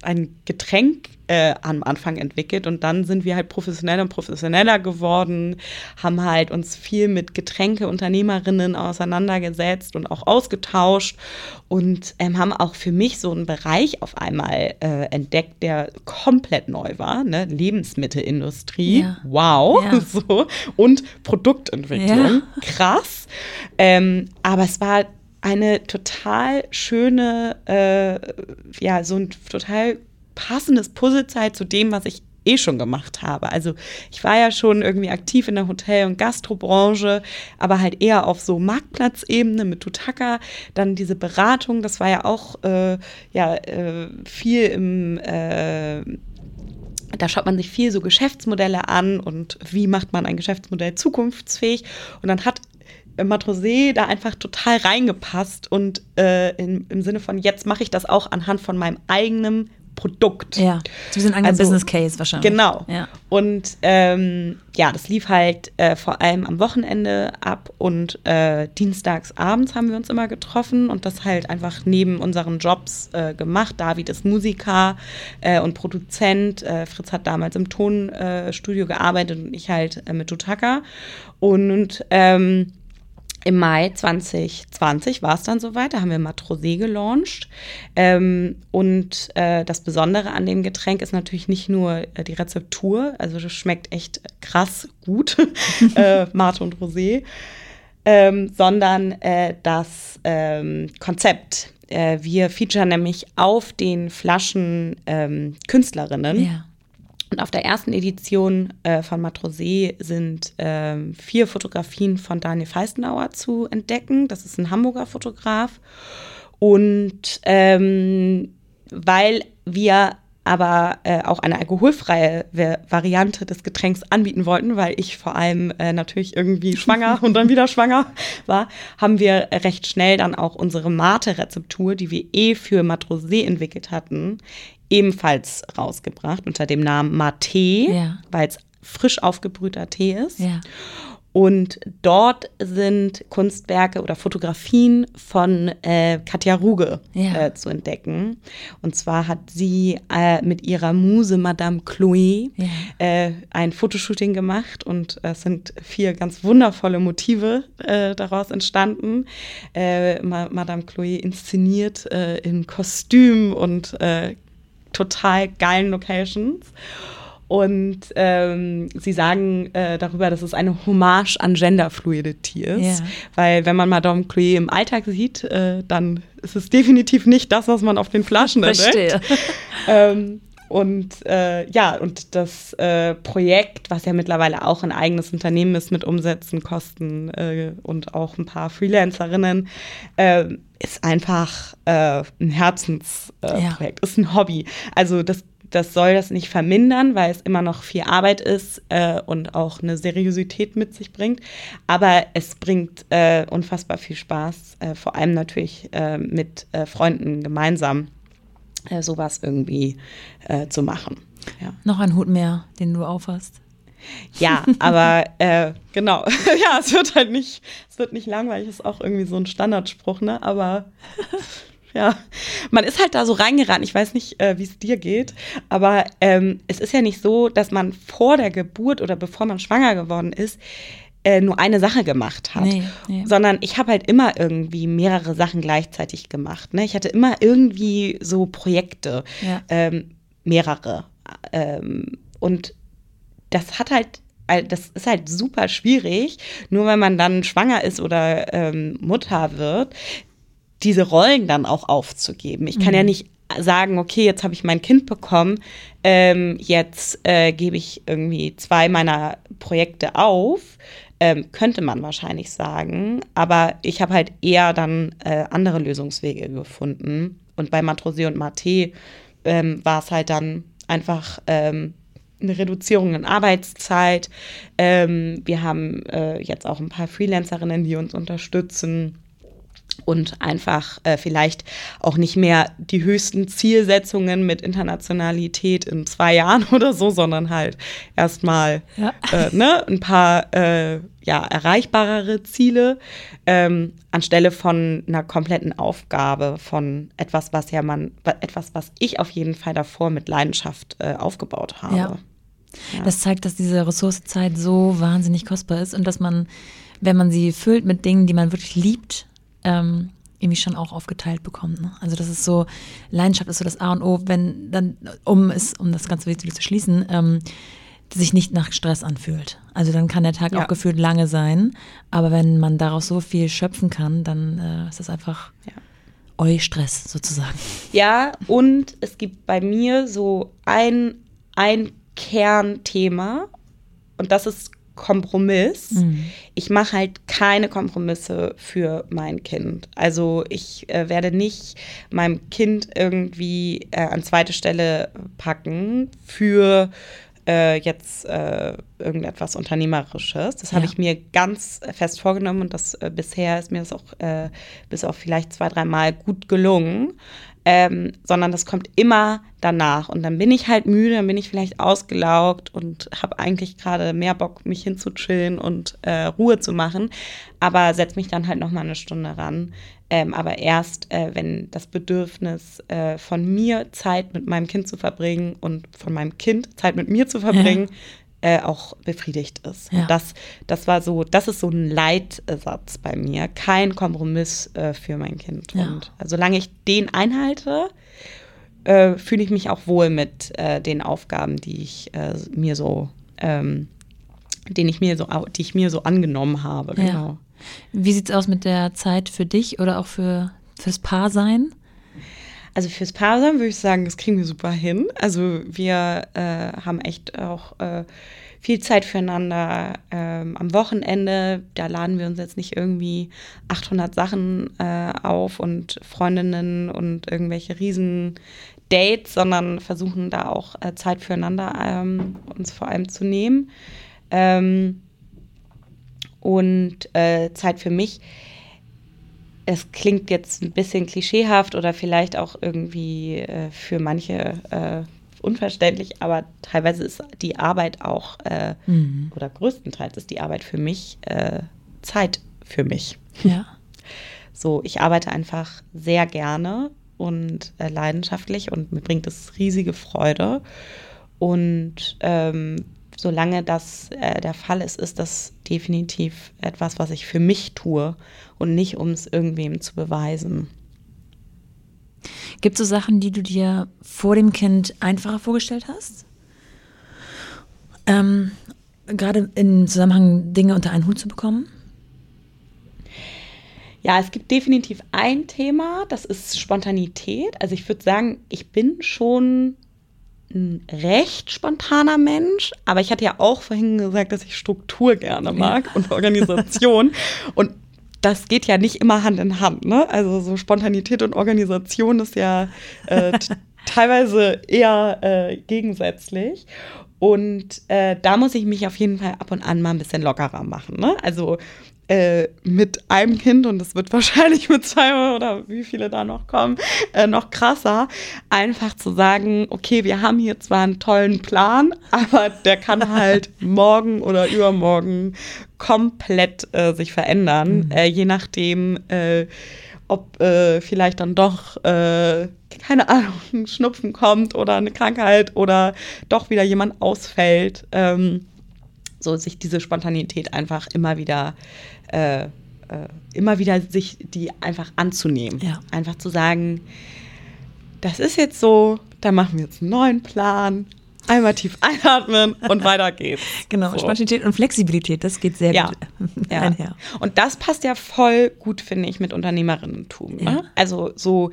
ein Getränk äh, am Anfang entwickelt und dann sind wir halt professioneller und professioneller geworden, haben halt uns viel mit Getränkeunternehmerinnen auseinandergesetzt und auch ausgetauscht und ähm, haben auch für mich so einen Bereich auf einmal äh, entdeckt, der komplett neu war, ne? Lebensmittelindustrie, ja. wow, ja. [laughs] so und Produktentwicklung, ja. [laughs] krass, ähm, aber es war eine total schöne, äh, ja, so ein total passendes Puzzlezeit zu dem, was ich eh schon gemacht habe. Also ich war ja schon irgendwie aktiv in der Hotel- und Gastrobranche, aber halt eher auf so Marktplatzebene mit Tutaka. Dann diese Beratung, das war ja auch äh, ja, äh, viel im äh, da schaut man sich viel so Geschäftsmodelle an und wie macht man ein Geschäftsmodell zukunftsfähig. Und dann hat Matrosé da einfach total reingepasst und äh, in, im Sinne von, jetzt mache ich das auch anhand von meinem eigenen Produkt. Ja, so wie so ein eigener also, Business Case wahrscheinlich. Genau. Ja. Und ähm, ja, das lief halt äh, vor allem am Wochenende ab und äh, dienstags abends haben wir uns immer getroffen und das halt einfach neben unseren Jobs äh, gemacht. David ist Musiker äh, und Produzent. Äh, Fritz hat damals im Tonstudio gearbeitet und ich halt äh, mit Tutaka. Und ähm, im Mai 2020 war es dann soweit, da haben wir Matrosé gelauncht. Ähm, und äh, das Besondere an dem Getränk ist natürlich nicht nur äh, die Rezeptur, also das schmeckt echt krass gut, [laughs] äh, Mate und Rosé, ähm, sondern äh, das ähm, Konzept. Äh, wir featuren nämlich auf den Flaschen ähm, Künstlerinnen. Ja und auf der ersten Edition äh, von Matrosé sind äh, vier Fotografien von Daniel Feistenauer zu entdecken. Das ist ein Hamburger Fotograf. Und ähm, weil wir aber äh, auch eine alkoholfreie Variante des Getränks anbieten wollten, weil ich vor allem äh, natürlich irgendwie [laughs] schwanger und dann wieder schwanger war, haben wir recht schnell dann auch unsere Mate-Rezeptur, die wir eh für Matrosé entwickelt hatten, ebenfalls rausgebracht unter dem Namen Mate, ja. weil es frisch aufgebrühter Tee ist. Ja. Und dort sind Kunstwerke oder Fotografien von äh, Katja Ruge ja. äh, zu entdecken. Und zwar hat sie äh, mit ihrer Muse Madame Chloé ja. Äh, ein Fotoshooting gemacht und es sind vier ganz wundervolle Motive äh, daraus entstanden. Äh, Madame Chloé inszeniert in Kostüm und total geilen Locations. Und ähm, sie sagen äh, darüber, dass es eine Hommage an Genderfluidity ist. Yeah. Weil wenn man Madame Chloé im Alltag sieht, äh, dann ist es definitiv nicht das, was man auf den Flaschen Verstehe. entdeckt. [laughs] ähm, und äh, ja, und das äh, Projekt, was ja mittlerweile auch ein eigenes Unternehmen ist mit Umsätzen, Kosten äh, und auch ein paar Freelancerinnen, äh, ist einfach äh, ein Herzensprojekt, ja. ist ein Hobby. Also das das soll das nicht vermindern, weil es immer noch viel Arbeit ist äh, und auch eine Seriosität mit sich bringt. Aber es bringt äh, unfassbar viel Spaß, äh, vor allem natürlich äh, mit äh, Freunden gemeinsam äh, sowas irgendwie zu machen. Ja. Noch ein Hut mehr, den du aufhast. Ja, aber äh, genau. [laughs] ja, es wird halt nicht, es wird nicht langweilig, ist auch irgendwie so ein Standardspruch, ne? Aber [laughs] ja, man ist halt da so reingerannt. Ich weiß nicht, äh, wie es dir geht, aber ähm, es ist ja nicht so, dass man vor der Geburt oder bevor man schwanger geworden ist, äh, nur eine Sache gemacht hat, nee, nee. sondern ich habe halt immer irgendwie mehrere Sachen gleichzeitig gemacht. Ne? Ich hatte immer irgendwie so Projekte, ja. ähm, mehrere. Ähm, und das hat halt das ist halt super schwierig, nur wenn man dann schwanger ist oder ähm, Mutter wird, diese Rollen dann auch aufzugeben. Ich kann mhm. ja nicht sagen, okay, jetzt habe ich mein Kind bekommen, ähm, jetzt äh, gebe ich irgendwie zwei meiner Projekte auf. Ähm, könnte man wahrscheinlich sagen, aber ich habe halt eher dann äh, andere Lösungswege gefunden. Und bei Matrosé und Mate ähm, war es halt dann einfach ähm, eine Reduzierung in Arbeitszeit. Ähm, wir haben äh, jetzt auch ein paar Freelancerinnen, die uns unterstützen und einfach äh, vielleicht auch nicht mehr die höchsten Zielsetzungen mit Internationalität in zwei Jahren [laughs] oder so, sondern halt erstmal ja. äh, ne, ein paar äh, ja, erreichbarere Ziele ähm, anstelle von einer kompletten Aufgabe von etwas, was ja man, etwas, was ich auf jeden Fall davor mit Leidenschaft äh, aufgebaut habe. Ja. Ja. Das zeigt, dass diese Ressourcezeit so wahnsinnig kostbar ist und dass man, wenn man sie füllt mit Dingen, die man wirklich liebt, ähm, irgendwie schon auch aufgeteilt bekommt. Ne? Also das ist so, Leidenschaft ist so das A und O, wenn dann, um es, um das Ganze wieder zu schließen, ähm, sich nicht nach Stress anfühlt. Also dann kann der Tag ja. auch gefühlt lange sein, aber wenn man daraus so viel schöpfen kann, dann äh, ist das einfach ja. Eu-Stress sozusagen. Ja, und es gibt bei mir so ein, ein Kernthema und das ist Kompromiss. Mhm. Ich mache halt keine Kompromisse für mein Kind. Also ich äh, werde nicht meinem Kind irgendwie äh, an zweite Stelle packen für äh, jetzt äh, irgendetwas Unternehmerisches. Das habe ja. ich mir ganz fest vorgenommen und das äh, bisher ist mir das auch äh, bis auf vielleicht zwei, dreimal gut gelungen ähm, sondern das kommt immer danach. Und dann bin ich halt müde, dann bin ich vielleicht ausgelaugt und habe eigentlich gerade mehr Bock, mich hinzuchillen und äh, Ruhe zu machen, aber setze mich dann halt noch mal eine Stunde ran. Ähm, aber erst, äh, wenn das Bedürfnis äh, von mir, Zeit mit meinem Kind zu verbringen und von meinem Kind Zeit mit mir zu verbringen, ja äh, auch befriedigt ist. Ja. Das, das war so, das ist so ein Leitsatz bei mir. Kein Kompromiss äh, für mein Kind. Ja. Und solange ich den einhalte, äh, fühle ich mich auch wohl mit äh, den Aufgaben, die ich äh, mir so, ähm, den ich mir so, die ich mir so angenommen habe. Genau. Ja. Wie sieht es aus mit der Zeit für dich oder auch für fürs Paarsein? Also fürs Paarsein würde ich sagen, das kriegen wir super hin. Also wir äh, haben echt auch äh, viel Zeit füreinander ähm, am Wochenende. Da laden wir uns jetzt nicht irgendwie 800 Sachen äh, auf und Freundinnen und irgendwelche riesen Dates, sondern versuchen da auch äh, Zeit füreinander ähm, uns vor allem zu nehmen. Ähm, und äh, Zeit für mich es klingt jetzt ein bisschen klischeehaft oder vielleicht auch irgendwie äh, für manche äh, unverständlich, aber teilweise ist die Arbeit auch, äh, mhm. oder größtenteils ist die Arbeit für mich äh, Zeit für mich. Ja. [laughs] So, ich arbeite einfach sehr gerne und äh, leidenschaftlich und mir bringt es riesige Freude. Und ähm, solange das äh, der Fall ist, ist das definitiv etwas, was ich für mich tue und nicht, um es irgendwem zu beweisen. Gibt es so Sachen, die du dir vor dem Kind einfacher vorgestellt hast? Ähm, Gerade im Zusammenhang Dinge unter einen Hut zu bekommen? Ja, es gibt definitiv ein Thema, das ist Spontanität. Also ich würde sagen, ich bin schon ein recht spontaner Mensch, aber ich hatte ja auch vorhin gesagt, dass ich Struktur gerne mag ja. und Organisation. [laughs] und das geht ja nicht immer Hand in Hand. Ne? Also so Spontanität und Organisation ist ja äh, [laughs] teilweise eher äh, gegensätzlich. Und äh, da muss ich mich auf jeden Fall ab und an mal ein bisschen lockerer machen. Ne? Also äh, mit einem Kind und es wird [laughs] wahrscheinlich mit zwei oder wie viele da noch kommen, äh, noch krasser, einfach zu sagen, okay, wir haben hier zwar einen tollen Plan, aber der kann [laughs] halt morgen oder übermorgen komplett äh, sich verändern, mhm. Äh, je nachdem, äh, ob äh, vielleicht dann doch keine Ahnung, Schnupfen kommt oder eine Krankheit oder doch wieder jemand ausfällt. Ähm, so sich diese Spontanität einfach immer wieder äh, äh, immer wieder sich die einfach anzunehmen. Ja. Einfach zu sagen, das ist jetzt so, da machen wir jetzt einen neuen Plan. Einmal tief einatmen und [laughs] weiter geht's. Genau, so. Spontanität und Flexibilität, das geht sehr ja. gut [laughs] ja. einher. Und das passt ja voll gut, finde ich, mit Unternehmerinnentum. Ne? Ja. Also so,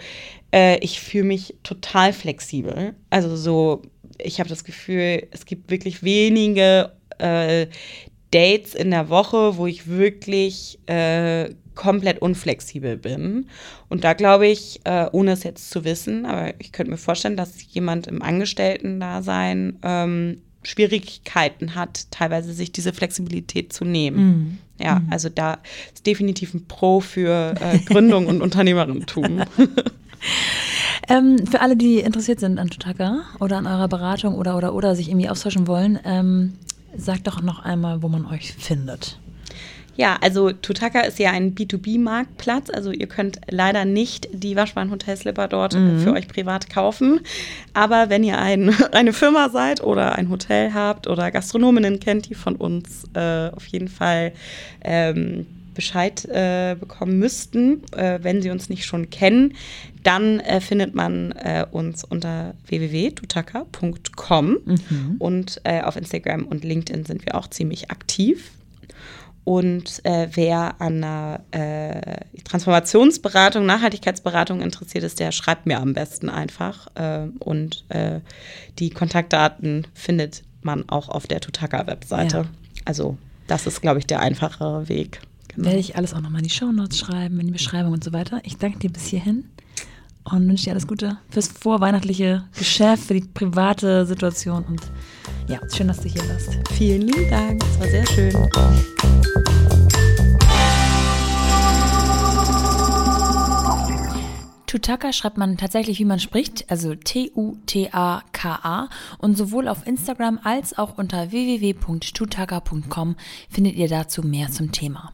äh, ich fühle mich total flexibel. Also so, ich habe das Gefühl, es gibt wirklich wenige äh, Dates in der Woche, wo ich wirklich äh, komplett unflexibel bin. Und da glaube ich, äh, ohne es jetzt zu wissen, aber ich könnte mir vorstellen, dass jemand im Angestellten-Dasein ähm, Schwierigkeiten hat, teilweise sich diese Flexibilität zu nehmen. Mhm. Ja, mhm. also da ist definitiv ein Pro für äh, Gründung und [laughs] Unternehmerinnentum. [laughs] ähm, für alle, die interessiert sind an Tutaka oder an eurer Beratung oder oder oder sich irgendwie austauschen wollen, ähm, Sag doch noch einmal, wo man euch findet. Ja, also Tutaka ist ja ein B2B-Marktplatz. Also ihr könnt leider nicht die Waschbahn-Hotelslipper dort mhm. für euch privat kaufen. Aber wenn ihr ein, [laughs] eine Firma seid oder ein Hotel habt oder Gastronominnen kennt, die von uns äh, auf jeden Fall ähm, Bescheid äh, bekommen müssten, äh, wenn sie uns nicht schon kennen, dann äh, findet man äh, uns unter www.tutaka.com mhm. und äh, auf Instagram und LinkedIn sind wir auch ziemlich aktiv. Und äh, wer an einer Transformationsberatung, Nachhaltigkeitsberatung interessiert ist, der schreibt mir am besten einfach. und die Kontaktdaten findet man auch auf der Tutaka-Webseite. Ja. Also das ist, glaube ich, der einfachere Weg. Genau. Werde ich alles auch nochmal in die Shownotes schreiben, in die Beschreibung und so weiter. Ich danke dir bis hierhin und wünsche dir alles Gute fürs vorweihnachtliche Geschäft, für die private Situation und ja, schön, dass du hier warst. Vielen lieben Dank, es war sehr schön. Tutaka schreibt man tatsächlich, wie man spricht, also T-U-T-A-K-A. Und sowohl auf Instagram als auch unter www.tutaka.com findet ihr dazu mehr zum Thema.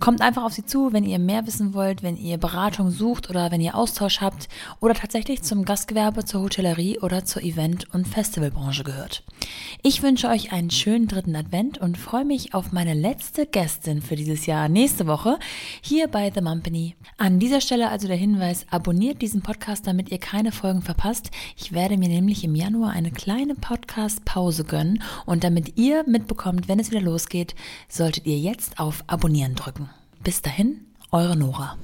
Kommt einfach auf sie zu, wenn ihr mehr wissen wollt, wenn ihr Beratung sucht oder wenn ihr Austausch habt oder tatsächlich zum Gastgewerbe, zur Hotellerie oder zur Event- und Festivalbranche gehört. Ich wünsche euch einen schönen dritten Advent und freue mich auf meine letzte Gästin für dieses Jahr nächste Woche hier bei The Mumpany. An dieser Stelle also der Hinweis, abonniert diesen Podcast, damit ihr keine Folgen verpasst. Ich werde mir nämlich im Januar eine kleine Podcast-Pause gönnen und damit ihr mitbekommt, wenn es wieder losgeht, solltet ihr jetzt auf Abonnieren drücken. Bis dahin, eure Nora.